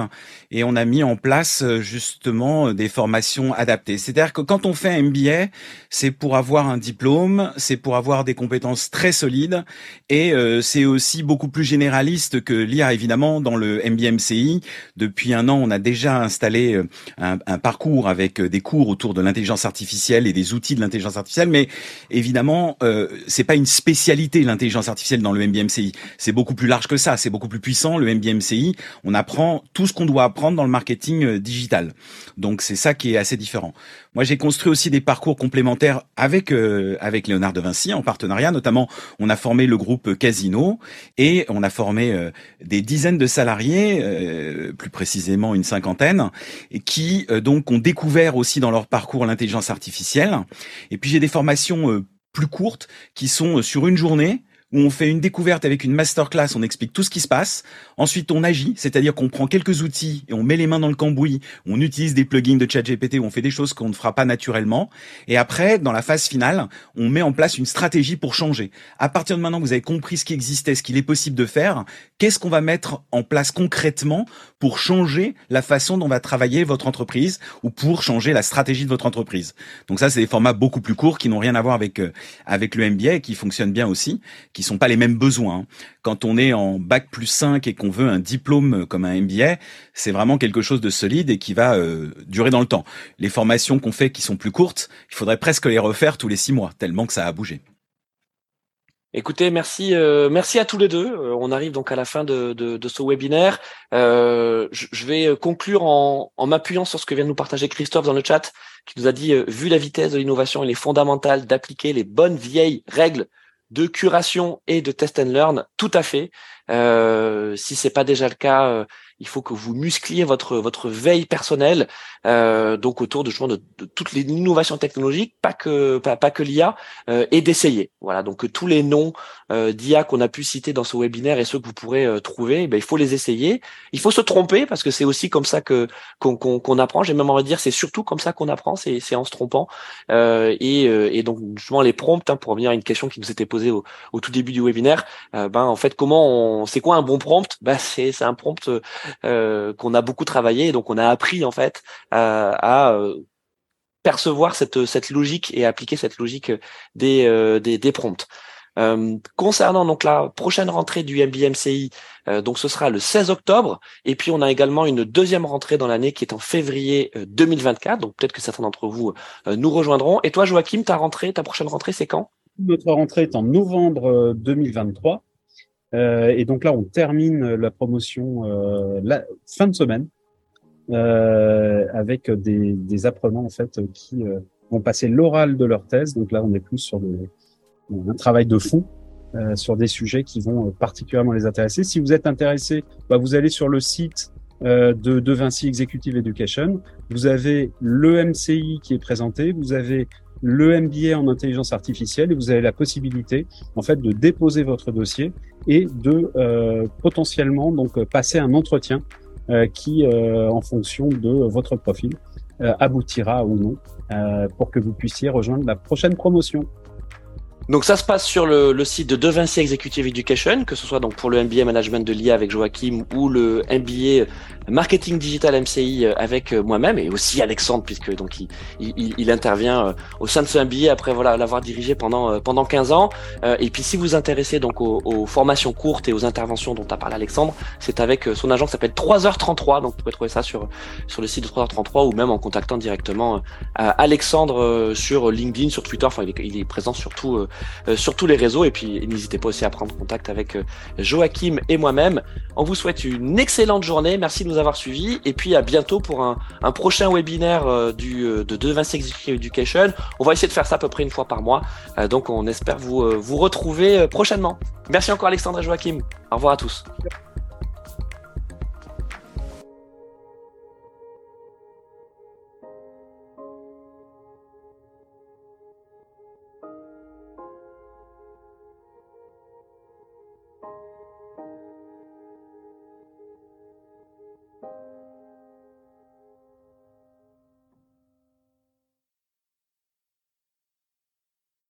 et on a mis en place euh, justement euh, des formations adaptées. C'est-à-dire que quand on fait un MBA, c'est pour avoir un diplôme, c'est pour avoir des compétences très solides et c'est aussi beaucoup plus généraliste que l'IA évidemment dans le MBA MCI. Depuis un an, on a déjà installé un, un parcours avec des cours autour de l'intelligence artificielle et des outils de l'intelligence artificielle, mais évidemment euh, c'est pas une spécialité l'intelligence artificielle dans le MBA MCI. C'est beaucoup plus large que ça, c'est beaucoup plus puissant. Le MBMCI, on apprend tout ce qu'on doit apprendre dans le marketing euh, digital. Donc c'est ça qui est assez différent. Moi, j'ai construit aussi des parcours complémentaires avec euh, avec Léonard de Vinci en partenariat. Notamment, on a formé le groupe Casino et on a formé euh, des dizaines de salariés, plus précisément une cinquantaine, qui donc ont découvert aussi dans leur parcours l'intelligence artificielle. Et puis j'ai des formations plus courtes qui sont sur une journée où on fait une découverte avec une masterclass, on explique tout ce qui se passe Ensuite, on agit, c'est-à-dire qu'on prend quelques outils et on met les mains dans le cambouis, on utilise des plugins de ChatGPT, on fait des choses qu'on ne fera pas naturellement. Et après, dans la phase finale, on met en place une stratégie pour changer. À partir de maintenant, vous avez compris ce qui existait, ce qu'il est possible de faire. Qu'est-ce qu'on va mettre en place concrètement pour changer la façon dont va travailler votre entreprise ou pour changer la stratégie de votre entreprise? Donc ça, c'est des formats beaucoup plus courts qui n'ont rien à voir avec euh, avec le MBA et qui fonctionnent bien aussi, qui sont pas les mêmes besoins. Quand on est en bac plus 5 et qu'on veut un diplôme comme un MBA, c'est vraiment quelque chose de solide et qui va euh, durer dans le temps. Les formations qu'on fait qui sont plus courtes, il faudrait presque les refaire tous les six mois, tellement que ça a bougé. Écoutez, merci, euh, merci à tous les deux. Euh, on arrive donc à la fin de, de, de ce webinaire. Euh, je, vais conclure en, en m'appuyant sur ce que vient de nous partager Christophe dans le chat, qui nous a dit, euh, vu la vitesse de l'innovation, il est fondamental d'appliquer les bonnes vieilles règles de curation et de test and learn. Tout à fait. Euh, si c'est pas déjà le cas, il faut que vous muscliez votre votre veille personnelle, euh, donc autour de, de, de toutes les innovations technologiques, pas que pas, pas que l'IA, euh, et d'essayer. Voilà, donc tous les noms euh, d'IA qu'on a pu citer dans ce webinaire et ceux que vous pourrez euh, trouver, ben, il faut les essayer. Il faut se tromper parce que c'est aussi comme ça que qu'on qu'on apprend. J'ai même envie de dire, c'est surtout comme ça qu'on apprend, c'est en se trompant. Euh, et, euh, et donc justement les prompts, hein, pour revenir à une question qui nous était posée au, au tout début du webinaire, ben en fait comment on, c'est quoi un bon prompt? Ben c'est un prompt euh, qu'on a beaucoup travaillé. Et donc on a appris en fait à, euh, percevoir cette, cette logique et appliquer cette logique des, euh, des, des prompts. concernant donc la prochaine rentrée du MBMCI, donc ce sera le 16 octobre, et puis on a également une deuxième rentrée dans l'année qui est en février 2024. Donc peut-être que certains d'entre vous nous rejoindront. Et toi, Joachim, ta rentrée, ta prochaine rentrée, c'est quand? Notre rentrée est en novembre 2023. Euh, et donc là, on termine la promotion euh, fin de semaine euh, avec des, apprenants en fait qui vont passer l'oral de leur thèse. Donc là, on est plus sur un travail de fond sur des sujets qui vont particulièrement les intéresser. Si vous êtes intéressé, bah, vous allez sur le site de, de Vinci Executive Education. Vous avez le MCI qui est présenté, vous avez le MBA en intelligence artificielle et vous avez la possibilité en fait de déposer votre dossier et de euh, potentiellement donc passer un entretien euh, qui, euh, en fonction de votre profil, aboutira ou non pour que vous puissiez rejoindre la prochaine promotion. Donc ça se passe sur le, site de De Vinci Executive Education, que ce soit donc pour le MBA Management de l'IA avec Joachim ou le MBA Marketing Digital MCI euh, avec euh, moi-même et aussi Alexandre puisque donc il, il, il intervient euh, au sein de ce MBA après voilà l'avoir dirigé pendant pendant 15 ans. Et puis si vous vous intéressez donc aux, aux, formations courtes et aux interventions dont a parlé Alexandre, c'est avec son agent qui s'appelle 3h33. Donc vous pouvez trouver ça sur sur le site de 3h33 ou même en contactant directement Alexandre sur LinkedIn, sur Twitter. Enfin il est, il est présent surtout sur tous les réseaux. Et puis n'hésitez pas aussi à prendre contact avec Joachim et moi-même. On vous souhaite une excellente journée. Merci de nous avoir suivis et puis à bientôt pour un, prochain webinaire euh, du, euh, de 226 Executive Education. On va essayer de faire ça à peu près une fois par mois. Euh, donc on espère vous, vous retrouver prochainement. Merci encore Alexandre et Joachim. Au revoir à tous.